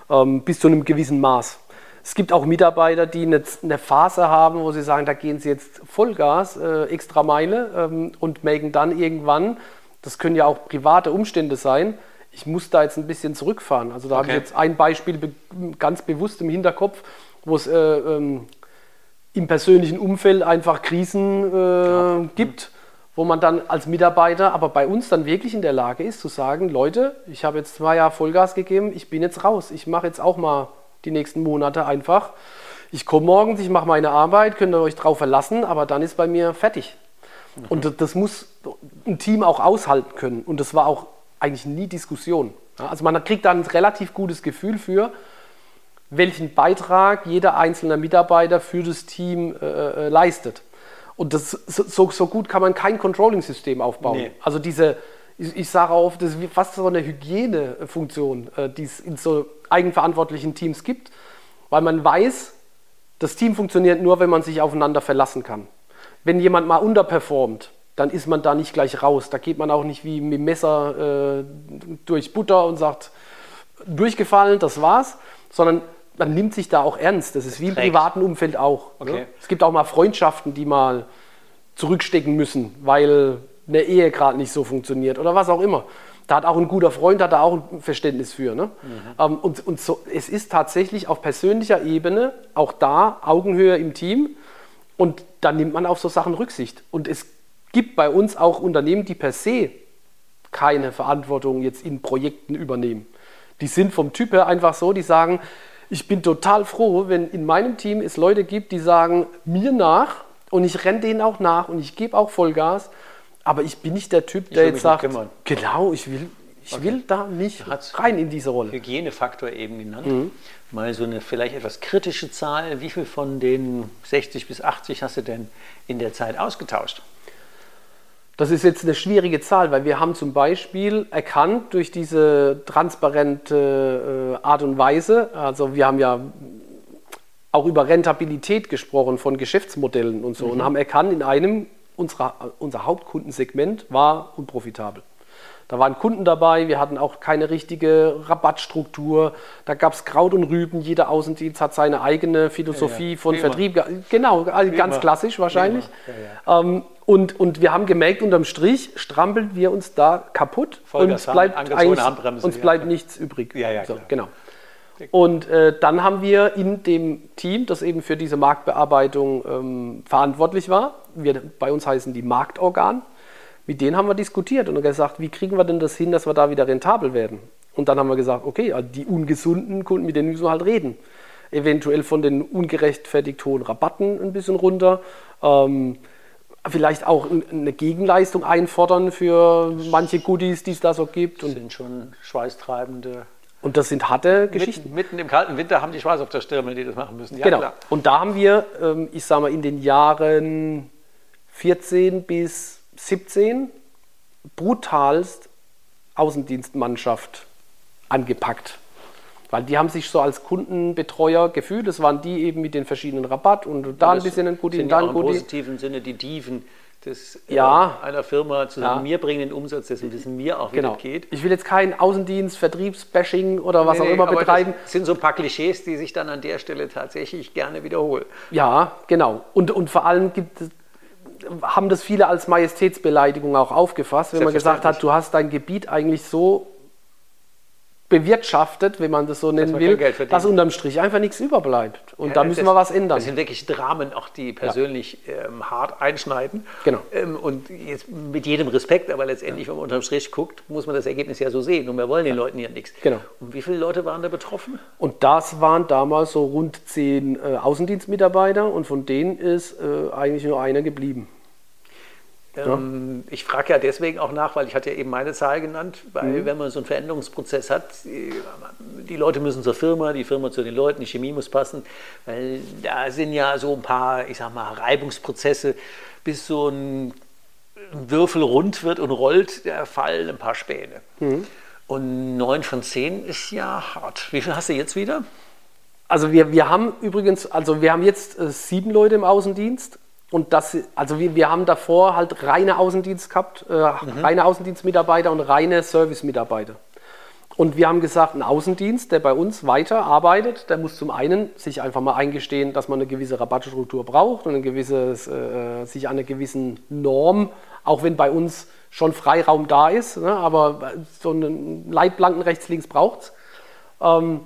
S2: ähm, bis zu einem gewissen Maß. Es gibt auch Mitarbeiter, die eine, eine, Phase haben, wo sie sagen, da gehen sie jetzt Vollgas, äh, extra Meile ähm, und melden dann irgendwann, das können ja auch private Umstände sein, ich muss da jetzt ein bisschen zurückfahren. Also da okay. habe ich jetzt ein Beispiel be ganz bewusst im Hinterkopf, wo es äh, ähm, im persönlichen Umfeld einfach Krisen äh, gibt wo man dann als Mitarbeiter aber bei uns dann wirklich in der Lage ist zu sagen, Leute, ich habe jetzt zwei Jahre Vollgas gegeben, ich bin jetzt raus, ich mache jetzt auch mal die nächsten Monate einfach. Ich komme morgens, ich mache meine Arbeit, könnt ihr euch drauf verlassen, aber dann ist bei mir fertig. Mhm. Und das muss ein Team auch aushalten können. Und das war auch eigentlich nie Diskussion. Also man kriegt dann ein relativ gutes Gefühl für, welchen Beitrag jeder einzelne Mitarbeiter für das Team äh, äh leistet. Und das, so, so gut kann man kein Controlling-System aufbauen. Nee. Also diese, ich, ich sage auch, das ist fast so eine Hygienefunktion, äh, die es in so eigenverantwortlichen Teams gibt, weil man weiß, das Team funktioniert nur, wenn man sich aufeinander verlassen kann. Wenn jemand mal unterperformt, dann ist man da nicht gleich raus. Da geht man auch nicht wie mit dem Messer äh, durch Butter und sagt, durchgefallen, das war's, sondern man nimmt sich da auch ernst. Das ist wie im privaten Umfeld auch. Ne? Okay. Es gibt auch mal Freundschaften, die mal zurückstecken müssen, weil eine Ehe gerade nicht so funktioniert oder was auch immer. Da hat auch ein guter Freund, hat da auch ein Verständnis für. Ne? Mhm. Ähm, und und so, es ist tatsächlich auf persönlicher Ebene auch da Augenhöhe im Team und da nimmt man auf so Sachen Rücksicht. Und es gibt bei uns auch Unternehmen, die per se keine Verantwortung jetzt in Projekten übernehmen. Die sind vom Typ her einfach so, die sagen, ich bin total froh, wenn in meinem Team es Leute gibt, die sagen mir nach und ich renne denen auch nach und ich gebe auch Vollgas. Aber ich bin nicht der Typ, der jetzt sagt, genau, ich will, ich okay. will da nicht rein in diese Rolle.
S1: Hygienefaktor eben genannt. Mhm. Mal so eine vielleicht etwas kritische Zahl. Wie viel von den 60 bis 80 hast du denn in der Zeit ausgetauscht?
S2: Das ist jetzt eine schwierige Zahl, weil wir haben zum Beispiel erkannt durch diese transparente äh, Art und Weise, also wir haben ja auch über Rentabilität gesprochen von Geschäftsmodellen und so mhm. und haben erkannt, in einem unserer, unser Hauptkundensegment war unprofitabel. Da waren Kunden dabei, wir hatten auch keine richtige Rabattstruktur. Da gab es Kraut und Rüben, jeder Außendienst hat seine eigene Philosophie ja, ja. von Wie Vertrieb. Genau, Wie ganz klassisch wahrscheinlich. Ja, ähm, und, und wir haben gemerkt, unterm Strich strampeln wir uns da kaputt
S1: Vollgas
S2: und es bleibt, uns bleibt nichts übrig. Ja, ja, so, genau. Und äh, dann haben wir in dem Team, das eben für diese Marktbearbeitung ähm, verantwortlich war, wir, bei uns heißen die Marktorgan, mit denen haben wir diskutiert und gesagt, wie kriegen wir denn das hin, dass wir da wieder rentabel werden? Und dann haben wir gesagt, okay, die ungesunden Kunden, mit denen müssen wir halt reden. Eventuell von den ungerechtfertigt hohen Rabatten ein bisschen runter. Ähm, vielleicht auch eine Gegenleistung einfordern für manche Goodies, die es da so gibt.
S1: Das sind schon schweißtreibende.
S2: Und das sind harte Geschichten.
S1: Mitten, mitten im kalten Winter haben die Schweiß auf der Stirn, wenn die das machen müssen.
S2: Ja, genau. Klar. Und da haben wir, ähm, ich sage mal, in den Jahren 14 bis 17 brutalst Außendienstmannschaft angepackt. Weil die haben sich so als Kundenbetreuer gefühlt. Das waren die eben mit den verschiedenen Rabatt und da ein bisschen ein
S1: Goodie und da ein Goodie. Im positiven Sinne die Dieven des, äh, ja. äh, einer Firma zu ja. mir bringen den Umsatz, dessen wissen wir auch, wie
S2: genau. das geht. Ich will jetzt keinen Außendienst, Vertriebsbashing oder was nee, auch immer betreiben.
S1: Das sind so ein paar Klischees, die sich dann an der Stelle tatsächlich gerne wiederholen.
S2: Ja, genau. Und, und vor allem gibt es haben das viele als Majestätsbeleidigung auch aufgefasst, wenn man gesagt hat, du hast dein Gebiet eigentlich so bewirtschaftet, wenn man das so nennen will, dass unterm Strich einfach nichts überbleibt. Und ja, da müssen wir was ändern.
S1: Das sind wirklich Dramen, auch die persönlich ja. ähm, hart einschneiden. Genau. Ähm, und jetzt mit jedem Respekt, aber letztendlich, ja. wenn man unterm Strich guckt, muss man das Ergebnis ja so sehen. Und wir wollen den Leuten ja nichts. Genau. Und wie viele Leute waren da betroffen?
S2: Und das waren damals so rund zehn äh, Außendienstmitarbeiter und von denen ist äh, eigentlich nur einer geblieben.
S1: Ähm, ich frage ja deswegen auch nach, weil ich hatte ja eben meine Zahl genannt, weil mhm. wenn man so einen Veränderungsprozess hat, die Leute müssen zur Firma, die Firma zu den Leuten, die Chemie muss passen, weil da sind ja so ein paar, ich sag mal, Reibungsprozesse, bis so ein Würfel rund wird und rollt, da fallen ein paar Späne. Mhm. Und neun von zehn ist ja hart. Wie viel hast du jetzt wieder?
S2: Also wir, wir haben übrigens, also wir haben jetzt äh, sieben Leute im Außendienst und das, also wir, wir haben davor halt reine Außendienst gehabt, äh, mhm. reine Außendienstmitarbeiter und reine Servicemitarbeiter. Und wir haben gesagt, ein Außendienst, der bei uns weiter arbeitet, der muss zum einen sich einfach mal eingestehen, dass man eine gewisse Rabattstruktur braucht und ein gewisses, äh, sich an einer gewissen Norm, auch wenn bei uns schon Freiraum da ist, ne, aber so einen Leitplanken rechts, links braucht es. Ähm,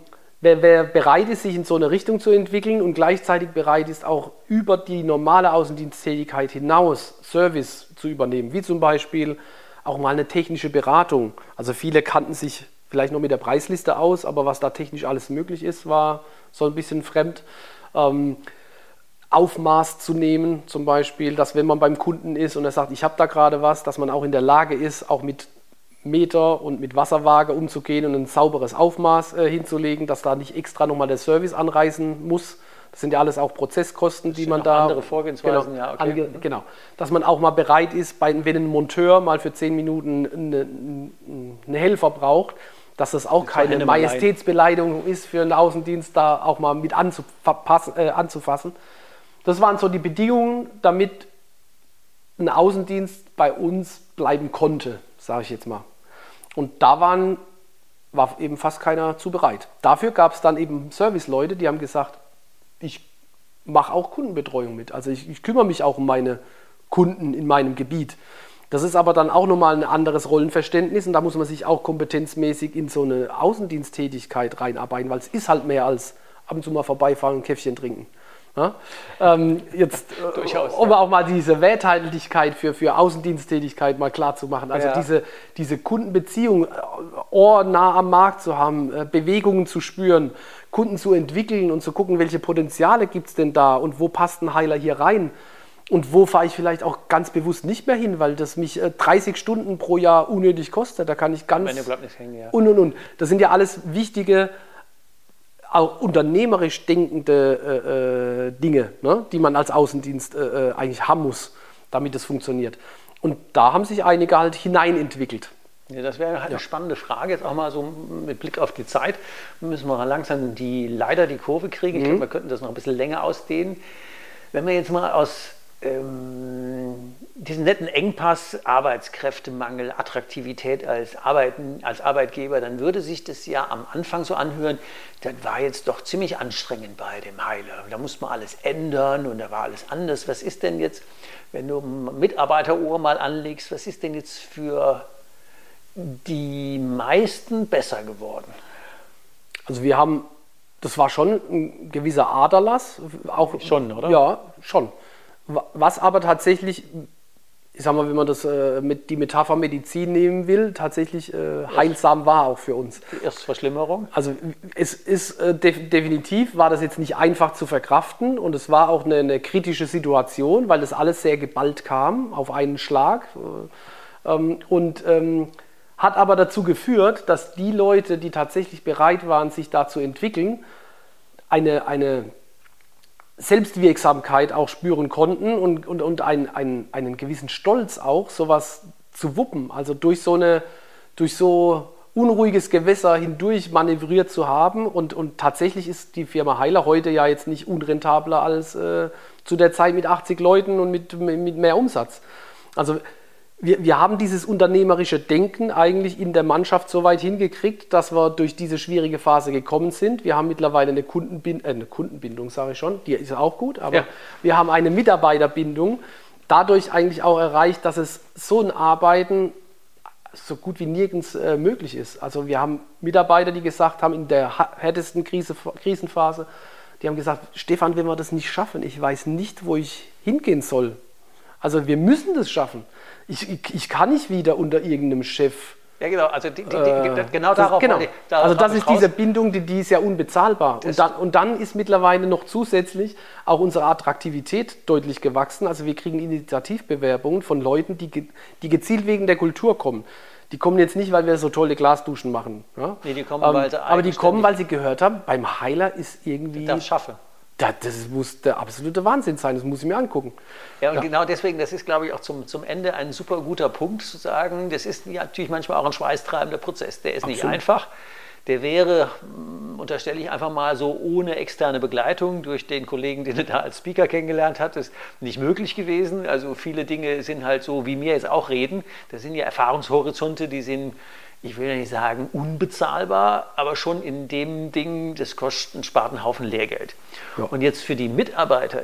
S2: wer, wer bereit ist, sich in so eine Richtung zu entwickeln und gleichzeitig bereit ist, auch über die normale Außendiensttätigkeit hinaus Service zu übernehmen, wie zum Beispiel auch mal eine technische Beratung. Also viele kannten sich vielleicht noch mit der Preisliste aus, aber was da technisch alles möglich ist, war so ein bisschen fremd. Ähm, Aufmaß zu nehmen, zum Beispiel, dass wenn man beim Kunden ist und er sagt, ich habe da gerade was, dass man auch in der Lage ist, auch mit Meter und mit Wasserwaage umzugehen und ein sauberes Aufmaß äh, hinzulegen, dass da nicht extra nochmal der Service anreisen muss. Das sind ja alles auch Prozesskosten, die man da.
S1: Andere Vorgehensweisen,
S2: genau, ja, okay. Genau. Dass man auch mal bereit ist, bei, wenn ein Monteur mal für zehn Minuten einen eine Helfer braucht, dass das auch das keine Majestätsbeleidigung ist für einen Außendienst, da auch mal mit äh, anzufassen. Das waren so die Bedingungen, damit ein Außendienst bei uns bleiben konnte, sage ich jetzt mal. Und da waren, war eben fast keiner zu bereit. Dafür gab es dann eben Serviceleute, die haben gesagt, ich mache auch Kundenbetreuung mit. Also ich, ich kümmere mich auch um meine Kunden in meinem Gebiet. Das ist aber dann auch nochmal ein anderes Rollenverständnis und da muss man sich auch kompetenzmäßig in so eine Außendiensttätigkeit reinarbeiten, weil es ist halt mehr als ab und zu mal vorbeifahren und Käffchen trinken. Ja? Ähm, jetzt, äh, Durchaus, um ja. auch mal diese Werthaltigkeit für, für Außendiensttätigkeit mal klar zu machen. Also ja. diese, diese Kundenbeziehung, äh, Ohr nah am Markt zu haben, äh, Bewegungen zu spüren, Kunden zu entwickeln und zu gucken, welche Potenziale gibt es denn da und wo passt ein Heiler hier rein. Und wo fahre ich vielleicht auch ganz bewusst nicht mehr hin, weil das mich 30 Stunden pro Jahr unnötig kostet. Da kann ich ganz. Hängen, ja. Und und und. Das sind ja alles wichtige auch unternehmerisch denkende äh, äh, Dinge, ne, die man als Außendienst äh, äh, eigentlich haben muss, damit es funktioniert. Und da haben sich einige halt hineinentwickelt.
S1: Ja, das wäre halt ja. eine spannende Frage, jetzt auch mal so mit Blick auf die Zeit. Müssen wir langsam die, leider die Kurve kriegen. Ich mhm. glaube, wir könnten das noch ein bisschen länger ausdehnen. Wenn wir jetzt mal aus ähm, diesen netten Engpass, Arbeitskräftemangel, Attraktivität als, Arbeiten, als Arbeitgeber, dann würde sich das ja am Anfang so anhören, das war jetzt doch ziemlich anstrengend bei dem Heiler. Da muss man alles ändern und da war alles anders. Was ist denn jetzt, wenn du Mitarbeiterohr mal anlegst, was ist denn jetzt für die meisten besser geworden?
S2: Also wir haben, das war schon ein gewisser Aderlass. Auch,
S1: schon, oder?
S2: Ja, schon. Was aber tatsächlich, ich sag mal, wenn man das äh, mit die Metapher Medizin nehmen will, tatsächlich äh, heilsam war auch für uns.
S1: Die Erstverschlimmerung?
S2: Also es ist äh, def definitiv war das jetzt nicht einfach zu verkraften und es war auch eine, eine kritische Situation, weil das alles sehr geballt kam auf einen Schlag. Äh, ähm, und ähm, hat aber dazu geführt, dass die Leute, die tatsächlich bereit waren, sich da zu entwickeln, eine, eine Selbstwirksamkeit auch spüren konnten und, und, und ein, ein, einen gewissen Stolz auch, sowas zu wuppen. Also durch so, eine, durch so unruhiges Gewässer hindurch manövriert zu haben. Und, und tatsächlich ist die Firma Heiler heute ja jetzt nicht unrentabler als äh, zu der Zeit mit 80 Leuten und mit, mit mehr Umsatz. Also wir, wir haben dieses unternehmerische Denken eigentlich in der Mannschaft so weit hingekriegt, dass wir durch diese schwierige Phase gekommen sind. Wir haben mittlerweile eine, Kundenbind äh, eine Kundenbindung, sage ich schon, die ist auch gut, aber ja. wir haben eine Mitarbeiterbindung dadurch eigentlich auch erreicht, dass es so ein Arbeiten so gut wie nirgends äh, möglich ist. Also wir haben Mitarbeiter, die gesagt haben, in der härtesten Krise, Krisenphase, die haben gesagt, Stefan, wenn wir das nicht schaffen, ich weiß nicht, wo ich hingehen soll. Also wir müssen das schaffen ich, ich, kann nicht wieder unter irgendeinem Chef.
S1: Ja, genau, also die, die, die, äh, genau darauf.
S2: Genau. Ich, darauf also das ist raus. diese Bindung, die, die ist ja unbezahlbar. Und dann, und dann ist mittlerweile noch zusätzlich auch unsere Attraktivität deutlich gewachsen. Also wir kriegen Initiativbewerbungen von Leuten, die, die gezielt wegen der Kultur kommen. Die kommen jetzt nicht, weil wir so tolle Glasduschen machen. Ja?
S1: Nee, die kommen, ähm, weil sie
S2: Aber die kommen, weil sie gehört haben, beim Heiler ist irgendwie.
S1: Das schaffe.
S2: Das muss der absolute Wahnsinn sein, das muss ich mir angucken.
S1: Ja, und ja. genau deswegen, das ist, glaube ich, auch zum, zum Ende ein super guter Punkt zu sagen, das ist ja natürlich manchmal auch ein schweißtreibender Prozess. Der ist Absolut. nicht einfach. Der wäre, hm, unterstelle ich einfach mal so, ohne externe Begleitung durch den Kollegen, den er da als Speaker kennengelernt hat, ist nicht möglich gewesen. Also viele Dinge sind halt so, wie mir jetzt auch reden. Das sind ja Erfahrungshorizonte, die sind ich will nicht sagen unbezahlbar, aber schon in dem Ding, das kostet einen sparten Haufen Lehrgeld. Ja. Und jetzt für die Mitarbeiter,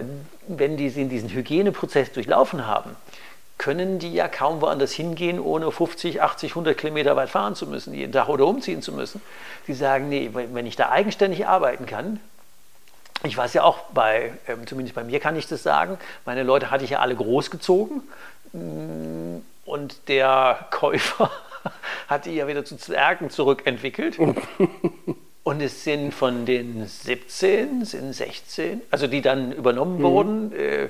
S1: wenn die diesen Hygieneprozess durchlaufen haben, können die ja kaum woanders hingehen, ohne 50, 80, 100 Kilometer weit fahren zu müssen, jeden Tag oder umziehen zu müssen. Die sagen, nee, wenn ich da eigenständig arbeiten kann, ich weiß ja auch, bei, ähm, zumindest bei mir kann ich das sagen, meine Leute hatte ich ja alle großgezogen und der Käufer hat die ja wieder zu Zwergen zurückentwickelt. Und es sind von den 17, sind 16, also die dann übernommen mhm. wurden, äh,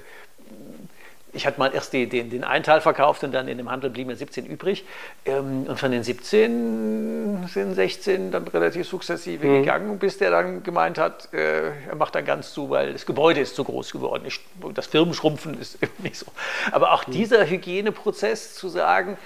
S1: ich hatte mal erst die, den, den einen Teil verkauft und dann in dem Handel blieben ja 17 übrig. Ähm, und von den 17 sind 16 dann relativ sukzessive mhm. gegangen, bis der dann gemeint hat, äh, er macht dann ganz zu, weil das Gebäude ist zu groß geworden. Ich, das Firmenschrumpfen ist nicht so. Aber auch mhm. dieser Hygieneprozess zu sagen,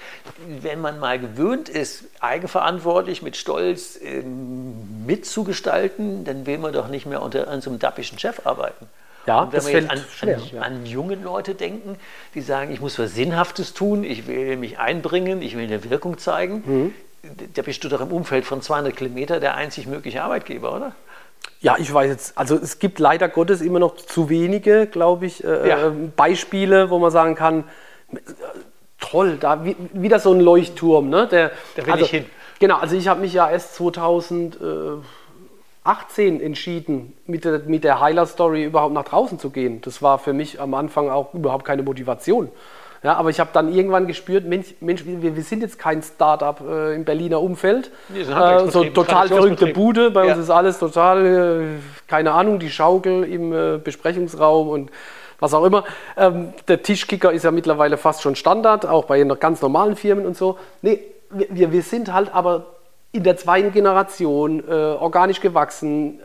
S1: wenn man mal gewöhnt ist, eigenverantwortlich mit Stolz ähm, mitzugestalten, dann will man doch nicht mehr unter so einem dappischen Chef arbeiten. Ja, und wenn wir jetzt an, schwer, an, ja. an, junge Leute denken, die sagen, ich muss was Sinnhaftes tun, ich will mich einbringen, ich will eine Wirkung zeigen, mhm. da bist du doch im Umfeld von 200 Kilometern der einzig mögliche Arbeitgeber, oder?
S2: Ja, ich weiß jetzt, also es gibt leider Gottes immer noch zu wenige, glaube ich, äh, ja. Ähm, Beispiele, wo man sagen kann, toll, da wieder so ein Leuchtturm, ne? Der,
S1: da will
S2: also,
S1: ich hin.
S2: Genau, also ich habe mich ja erst 2000... Äh, 18 entschieden, mit der, mit der Heiler-Story überhaupt nach draußen zu gehen. Das war für mich am Anfang auch überhaupt keine Motivation. Ja, aber ich habe dann irgendwann gespürt, Mensch, Mensch wir, wir, sind jetzt kein Startup äh, im Berliner Umfeld. Äh, so total verrückte Bude. Bei ja. uns ist alles total, äh, keine Ahnung, die Schaukel im äh, Besprechungsraum und was auch immer. Ähm, der Tischkicker ist ja mittlerweile fast schon Standard, auch bei ganz normalen Firmen und so. Nee, wir, wir sind halt aber in der zweiten Generation, äh, organisch gewachsen,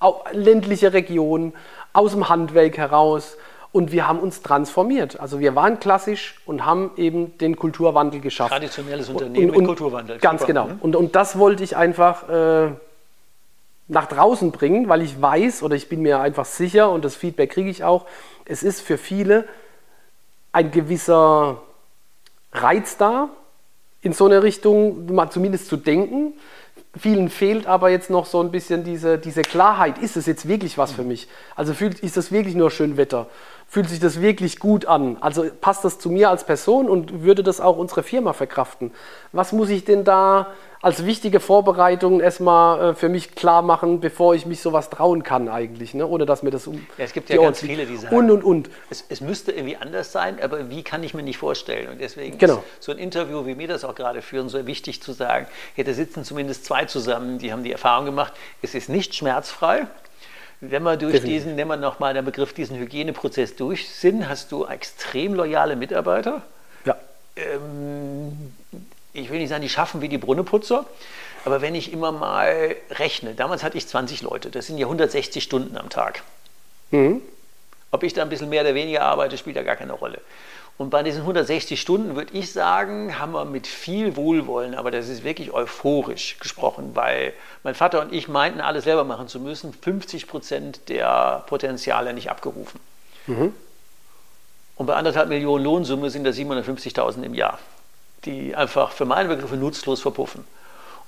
S2: äh, ländliche Region, aus dem Handwerk heraus. Und wir haben uns transformiert. Also wir waren klassisch und haben eben den Kulturwandel geschafft.
S1: Traditionelles Unternehmen
S2: und, und, mit Kulturwandel. Ganz Super. genau. Mhm. Und, und das wollte ich einfach äh, nach draußen bringen, weil ich weiß oder ich bin mir einfach sicher und das Feedback kriege ich auch, es ist für viele ein gewisser Reiz da, in so eine Richtung mal zumindest zu denken. Vielen fehlt aber jetzt noch so ein bisschen diese, diese Klarheit. Ist es jetzt wirklich was für mich? Also fühlt, ist das wirklich nur schön Wetter? Fühlt sich das wirklich gut an? Also passt das zu mir als Person und würde das auch unsere Firma verkraften? Was muss ich denn da als wichtige Vorbereitung erstmal äh, für mich klar machen, bevor ich mich sowas trauen kann eigentlich, ne? ohne dass mir das um
S1: ja, Es gibt ja ganz viele, die sagen,
S2: und, und, und.
S1: Es, es, müsste irgendwie anders sein, aber wie kann ich mir nicht vorstellen? Und deswegen
S2: genau.
S1: ist so ein Interview, wie wir das auch gerade führen, so wichtig zu sagen, hier, da sitzen zumindest zwei zusammen, die haben die Erfahrung gemacht, es ist nicht schmerzfrei, wenn wir durch Definitiv. diesen, nehmen wir nochmal den Begriff, diesen Hygieneprozess durch sind, hast du extrem loyale Mitarbeiter.
S2: Ja.
S1: Ähm, ich will nicht sagen, die schaffen wie die Brunneputzer, aber wenn ich immer mal rechne, damals hatte ich 20 Leute, das sind ja 160 Stunden am Tag. Mhm. Ob ich da ein bisschen mehr oder weniger arbeite, spielt ja gar keine Rolle. Und bei diesen 160 Stunden würde ich sagen, haben wir mit viel Wohlwollen, aber das ist wirklich euphorisch gesprochen, weil mein Vater und ich meinten, alles selber machen zu müssen, 50 Prozent der Potenziale nicht abgerufen. Mhm. Und bei anderthalb Millionen Lohnsumme sind das 750.000 im Jahr die einfach für meine Begriffe nutzlos verpuffen.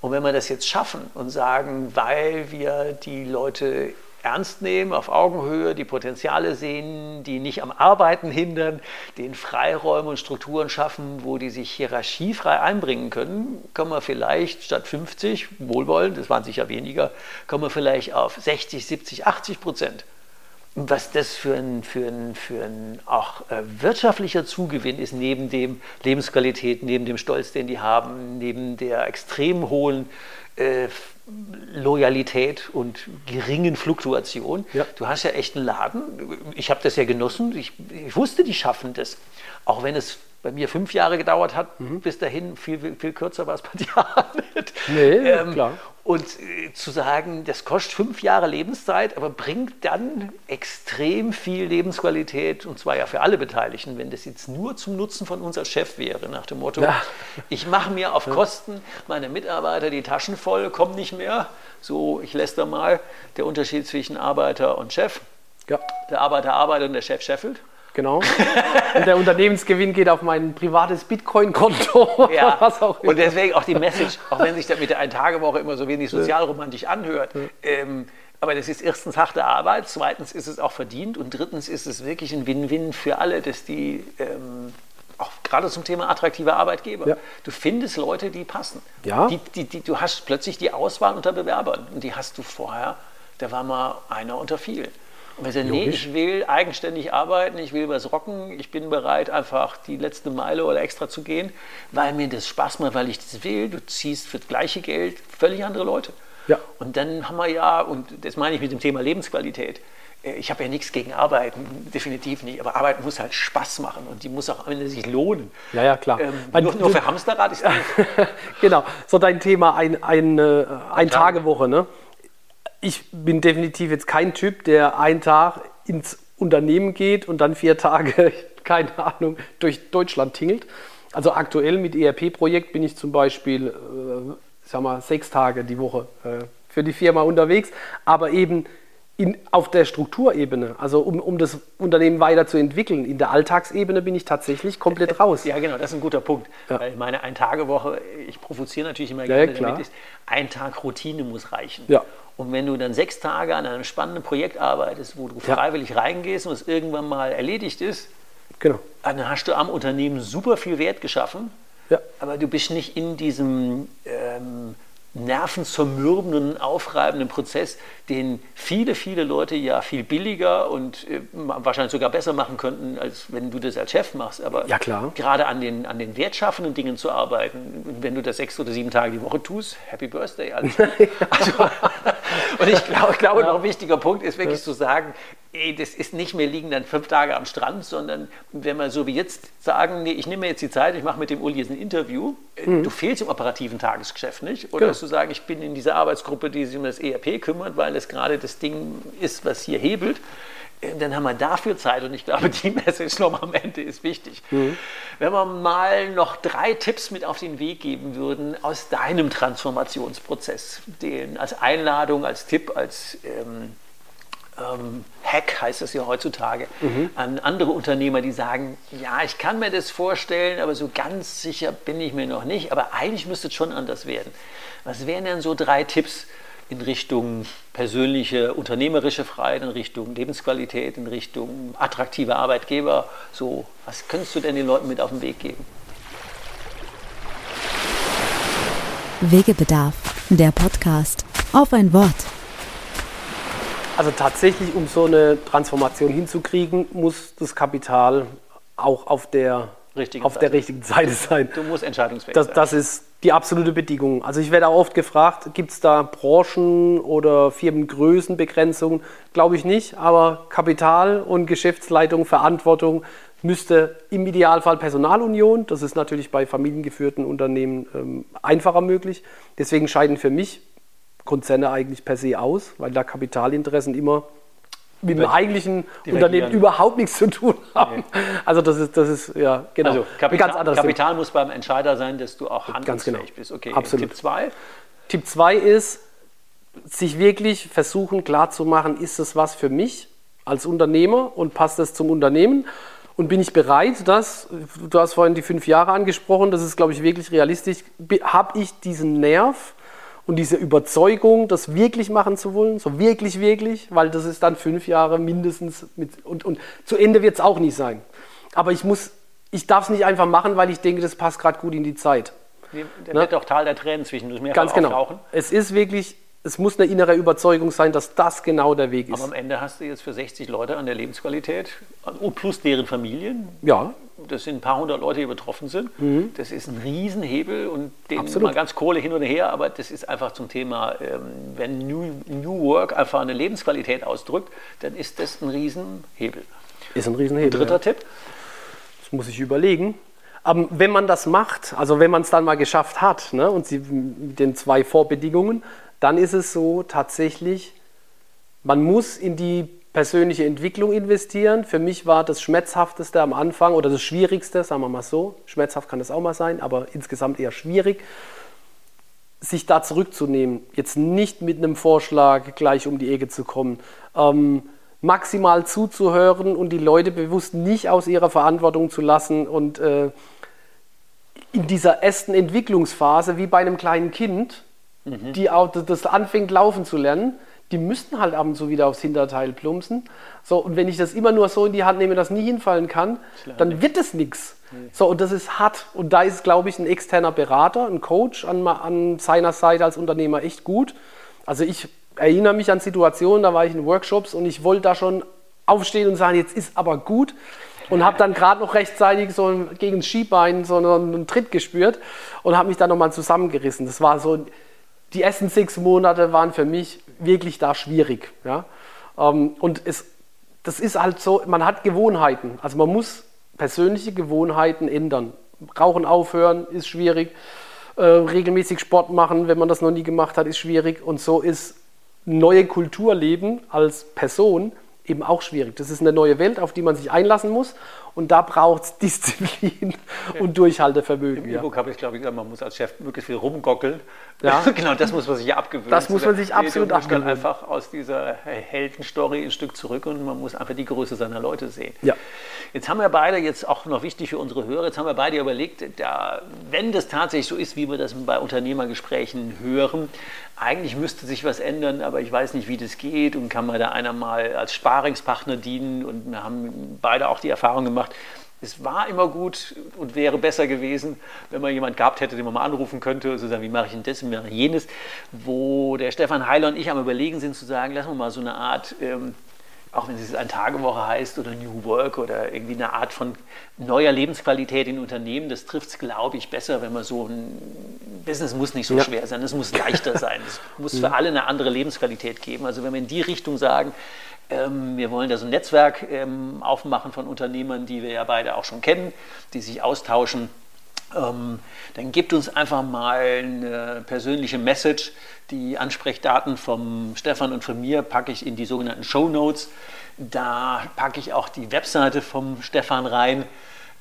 S1: Und wenn wir das jetzt schaffen und sagen, weil wir die Leute ernst nehmen, auf Augenhöhe, die Potenziale sehen, die nicht am Arbeiten hindern, den Freiräume und Strukturen schaffen, wo die sich hierarchiefrei einbringen können, kommen wir vielleicht statt 50, wohlwollend, das waren sicher weniger, kommen wir vielleicht auf 60, 70, 80 Prozent. Was das für ein, für ein, für ein auch äh, wirtschaftlicher Zugewinn ist, neben dem Lebensqualität, neben dem Stolz, den die haben, neben der extrem hohen äh, Loyalität und geringen Fluktuation. Ja. Du hast ja echt einen Laden. Ich habe das ja genossen. Ich, ich, wusste, die schaffen das. Auch wenn es bei mir fünf Jahre gedauert hat, mhm. bis dahin, viel, viel kürzer war es bei dir nicht.
S2: Nee, ähm, klar.
S1: Und äh, zu sagen, das kostet fünf Jahre Lebenszeit, aber bringt dann extrem viel Lebensqualität, und zwar ja für alle Beteiligten, wenn das jetzt nur zum Nutzen von uns als Chef wäre, nach dem Motto, ja. ich mache mir auf Kosten meiner Mitarbeiter die Taschen voll, komm nicht mehr. So, ich lässt da mal der Unterschied zwischen Arbeiter und Chef. Ja. Der Arbeiter arbeitet und der Chef scheffelt.
S2: Genau. Und der Unternehmensgewinn geht auf mein privates Bitcoin-Konto.
S1: Ja. Was auch immer. Und deswegen auch die Message, auch wenn sich das mit der Ein-Tage-Woche immer so wenig sozialromantisch anhört. Ähm, aber das ist erstens harte Arbeit, zweitens ist es auch verdient und drittens ist es wirklich ein Win-Win für alle, dass die ähm, auch gerade zum Thema attraktive Arbeitgeber. Ja. Du findest Leute, die passen.
S2: Ja.
S1: Die, die, die, du hast plötzlich die Auswahl unter Bewerbern und die hast du vorher, da war mal einer unter vielen. Und nee, ich will eigenständig arbeiten, ich will was rocken, ich bin bereit, einfach die letzte Meile oder extra zu gehen, weil mir das Spaß macht, weil ich das will. Du ziehst für das gleiche Geld völlig andere Leute.
S2: Ja.
S1: Und dann haben wir ja, und das meine ich mit dem Thema Lebensqualität, äh, ich habe ja nichts gegen Arbeiten, definitiv nicht, aber Arbeiten muss halt Spaß machen und die muss auch am Ende sich lohnen.
S2: Ja, ja, klar. Ähm,
S1: nur, nur, für Hamsterrad ist nicht.
S2: genau, so dein Thema, ein, ein, äh, ein Tagewoche, ne? Ich bin definitiv jetzt kein Typ, der einen Tag ins Unternehmen geht und dann vier Tage, keine Ahnung, durch Deutschland tingelt. Also aktuell mit ERP-Projekt bin ich zum Beispiel, äh, sag mal, sechs Tage die Woche äh, für die Firma unterwegs, aber eben in, auf der Strukturebene, also um, um das Unternehmen weiterzuentwickeln, in der Alltagsebene bin ich tatsächlich komplett raus.
S1: Ja, genau, das ist ein guter Punkt. Ja. Weil meine Ein-Tage-Woche, ich provoziere natürlich immer gerne
S2: ja, damit,
S1: ist, ein Tag Routine muss reichen.
S2: Ja.
S1: Und wenn du dann sechs Tage an einem spannenden Projekt arbeitest, wo du freiwillig reingehst und es irgendwann mal erledigt ist,
S2: genau.
S1: dann hast du am Unternehmen super viel Wert geschaffen,
S2: ja.
S1: aber du bist nicht in diesem ähm, nervenzermürbenden, aufreibenden Prozess, den viele, viele Leute ja viel billiger und äh, wahrscheinlich sogar besser machen könnten, als wenn du das als Chef machst. Aber
S2: ja, klar.
S1: gerade an den, an den wertschaffenden Dingen zu arbeiten, wenn du das sechs oder sieben Tage die Woche tust, Happy Birthday. Also, also, und ich glaube, ich glaube noch ein wichtiger Punkt ist wirklich ja. zu sagen, ey, das ist nicht mehr liegen dann fünf Tage am Strand, sondern wenn wir so wie jetzt sagen, nee, ich nehme mir jetzt die Zeit, ich mache mit dem Uli jetzt ein Interview, äh, mhm. du fehlst im operativen Tagesgeschäft nicht. Oder genau. zu sagen, ich bin in dieser Arbeitsgruppe, die sich um das ERP kümmert, weil es gerade das Ding ist, was hier hebelt. Äh, dann haben wir dafür Zeit und ich glaube, die Message noch am Ende ist wichtig. Mhm. Wenn wir mal noch drei Tipps mit auf den Weg geben würden aus deinem Transformationsprozess, den als Einladung, als Tipp, als ähm, ähm, Hack heißt es ja heutzutage, mhm. an andere Unternehmer, die sagen, ja, ich kann mir das vorstellen, aber so ganz sicher bin ich mir noch nicht, aber eigentlich müsste es schon anders werden. Was wären denn so drei Tipps in Richtung persönliche, unternehmerische Freiheit, in Richtung Lebensqualität, in Richtung attraktive Arbeitgeber? So, was könntest du denn den Leuten mit auf den Weg geben?
S3: Wegebedarf, der Podcast. Auf ein Wort.
S2: Also tatsächlich, um so eine Transformation hinzukriegen, muss das Kapital auch auf der richtigen, auf Seite. Der richtigen Seite sein.
S1: Du musst entscheidungsfähig
S2: das,
S1: sein.
S2: Das ist die absolute Bedingung. Also ich werde auch oft gefragt, gibt es da Branchen- oder Firmengrößenbegrenzungen? Glaube ich nicht, aber Kapital und Geschäftsleitung, Verantwortung müsste im Idealfall Personalunion, das ist natürlich bei familiengeführten Unternehmen ähm, einfacher möglich. Deswegen scheiden für mich Konzerne eigentlich per se aus, weil da Kapitalinteressen immer mit dem eigentlichen Unternehmen überhaupt nichts zu tun haben. Nee. Also das ist, das ist ja
S1: genau. Also Kapital, ganz anderes Kapital Thema. muss beim Entscheider sein, dass du auch handlungsfähig genau. bist.
S2: Okay, Absolut.
S1: Tipp 2?
S2: Tipp 2 ist, sich wirklich versuchen klarzumachen, ist es was für mich als Unternehmer und passt es zum Unternehmen? Und bin ich bereit, dass, du hast vorhin die fünf Jahre angesprochen, das ist, glaube ich, wirklich realistisch, habe ich diesen Nerv, und diese Überzeugung, das wirklich machen zu wollen, so wirklich, wirklich, weil das ist dann fünf Jahre mindestens mit, und, und zu Ende wird es auch nicht sein. Aber ich muss, ich darf es nicht einfach machen, weil ich denke, das passt gerade gut in die Zeit.
S1: Der ne? wird doch Tal der Tränen zwischen
S2: uns Ganz genau. Es ist wirklich, es muss eine innere Überzeugung sein, dass das genau der Weg ist.
S1: Aber am Ende hast du jetzt für 60 Leute an der Lebensqualität und plus deren Familien.
S2: Ja
S1: das sind ein paar hundert Leute, die betroffen sind. Mhm. Das ist ein Riesenhebel und den Absolut. mal ganz Kohle hin und her, aber das ist einfach zum Thema, ähm, wenn New, New Work einfach eine Lebensqualität ausdrückt, dann ist das ein Riesenhebel.
S2: Ist ein Riesenhebel.
S1: Dritter ja. Tipp?
S2: Das muss ich überlegen. Aber wenn man das macht, also wenn man es dann mal geschafft hat, ne, und sie mit den zwei Vorbedingungen, dann ist es so tatsächlich, man muss in die persönliche Entwicklung investieren. Für mich war das Schmerzhafteste am Anfang oder das Schwierigste, sagen wir mal so, schmerzhaft kann das auch mal sein, aber insgesamt eher schwierig, sich da zurückzunehmen. Jetzt nicht mit einem Vorschlag gleich um die Ecke zu kommen. Ähm, maximal zuzuhören und die Leute bewusst nicht aus ihrer Verantwortung zu lassen und äh, in dieser ersten Entwicklungsphase, wie bei einem kleinen Kind, mhm. die auch das anfängt laufen zu lernen, die müssten halt ab und zu wieder aufs Hinterteil plumpsen. So, und wenn ich das immer nur so in die Hand nehme, dass nie hinfallen kann, Klar, dann wird es nichts. Nee. So, und das ist hart. Und da ist, glaube ich, ein externer Berater, ein Coach an, an seiner Seite als Unternehmer echt gut. Also ich erinnere mich an Situationen, da war ich in Workshops und ich wollte da schon aufstehen und sagen, jetzt ist aber gut. Und habe dann gerade noch rechtzeitig so gegen das Skibein so einen Tritt gespürt und habe mich dann nochmal zusammengerissen. Das war so, die ersten sechs Monate waren für mich wirklich da schwierig. Ja? Ähm, und es, das ist halt so, man hat Gewohnheiten. Also man muss persönliche Gewohnheiten ändern. Rauchen aufhören ist schwierig. Äh, regelmäßig Sport machen, wenn man das noch nie gemacht hat, ist schwierig. Und so ist neue Kultur leben als Person eben auch schwierig. Das ist eine neue Welt, auf die man sich einlassen muss. Und da braucht es Disziplin und Durchhaltevermögen.
S1: Im ja. E-Book habe ich, glaube ich, gesagt, man muss als Chef möglichst viel rumgockeln.
S2: Ja.
S1: genau, das muss man sich abgewöhnen.
S2: Das muss man sich absolut
S1: nee, abgewöhnen. Man einfach aus dieser Heldenstory ein Stück zurück und man muss einfach die Größe seiner Leute sehen.
S2: Ja.
S1: Jetzt haben wir beide, jetzt auch noch wichtig für unsere Hörer, jetzt haben wir beide überlegt, da, wenn das tatsächlich so ist, wie wir das bei Unternehmergesprächen hören, eigentlich müsste sich was ändern, aber ich weiß nicht, wie das geht und kann man da einer mal als Sparingspartner dienen und wir haben beide auch die Erfahrung gemacht, es war immer gut und wäre besser gewesen, wenn man jemanden gehabt hätte, den man mal anrufen könnte und so sagen, wie mache ich denn das wie mache ich jenes, wo der Stefan Heiler und ich am überlegen sind zu sagen, lassen wir mal so eine Art ähm, auch wenn es eine Tagewoche heißt oder New Work oder irgendwie eine Art von neuer Lebensqualität in Unternehmen, das trifft es, glaube ich, besser, wenn man so ein Business muss nicht so ja. schwer sein, es muss leichter sein, es muss für alle eine andere Lebensqualität geben. Also wenn wir in die Richtung sagen, ähm, wir wollen da so ein Netzwerk ähm, aufmachen von Unternehmern, die wir ja beide auch schon kennen, die sich austauschen, ähm, dann gebt uns einfach mal eine persönliche Message. Die Ansprechdaten vom Stefan und von mir packe ich in die sogenannten Show Notes. Da packe ich auch die Webseite vom Stefan rein.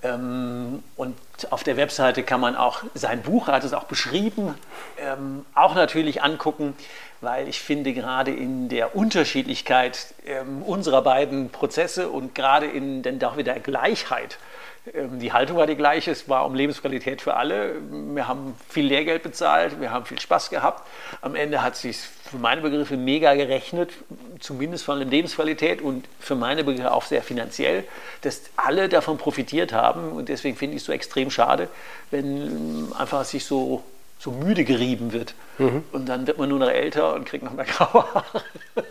S1: Ähm, und auf der Webseite kann man auch sein Buch, er hat es auch beschrieben, ähm, auch natürlich angucken, weil ich finde gerade in der Unterschiedlichkeit ähm, unserer beiden Prozesse und gerade in denn auch wieder Gleichheit, die Haltung war die gleiche, es war um Lebensqualität für alle. Wir haben viel Lehrgeld bezahlt, wir haben viel Spaß gehabt. Am Ende hat es sich für meine Begriffe mega gerechnet, zumindest von der Lebensqualität und für meine Begriffe auch sehr finanziell, dass alle davon profitiert haben. Und deswegen finde ich es so extrem schade, wenn einfach sich so so müde gerieben wird. Mhm. Und dann wird man nur noch älter und kriegt noch mehr graue Haare.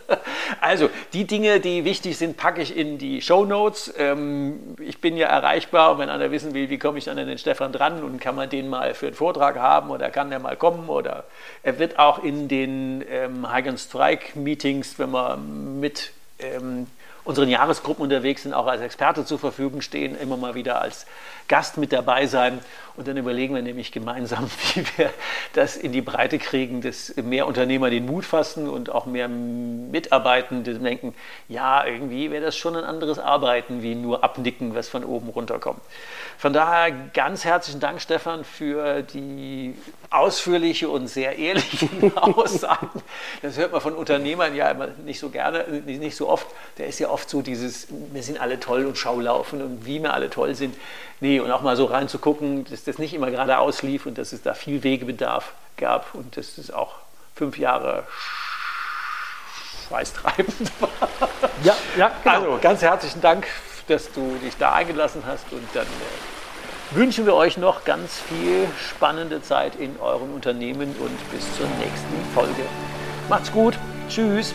S1: also, die Dinge, die wichtig sind, packe ich in die Show Notes. Ähm, ich bin ja erreichbar und wenn einer wissen will, wie komme ich dann an den Stefan dran und kann man den mal für einen Vortrag haben oder kann der mal kommen oder er wird auch in den ähm, High Strike Meetings, wenn man mit ähm, unseren Jahresgruppen unterwegs sind, auch als Experte zur Verfügung stehen, immer mal wieder als Gast mit dabei sein. Und dann überlegen wir nämlich gemeinsam, wie wir das in die Breite kriegen, dass mehr Unternehmer den Mut fassen und auch mehr Mitarbeitende denken, ja, irgendwie wäre das schon ein anderes Arbeiten, wie nur abnicken, was von oben runterkommt. Von daher ganz herzlichen Dank, Stefan, für die ausführliche und sehr ehrliche Aussagen. Das hört man von Unternehmern ja immer nicht so gerne, nicht so oft. Da ist ja oft so dieses, wir sind alle toll und schaulaufen und wie wir alle toll sind. Nee, und auch mal so reinzugucken, dass das nicht immer geradeaus lief und dass es da viel Wegebedarf gab und dass es auch fünf Jahre schweißtreibend war. Ja, ja, genau. Also ganz herzlichen Dank, dass du dich da eingelassen hast und dann äh, wünschen wir euch noch ganz viel spannende Zeit in euren Unternehmen und bis zur nächsten Folge. Macht's gut. Tschüss.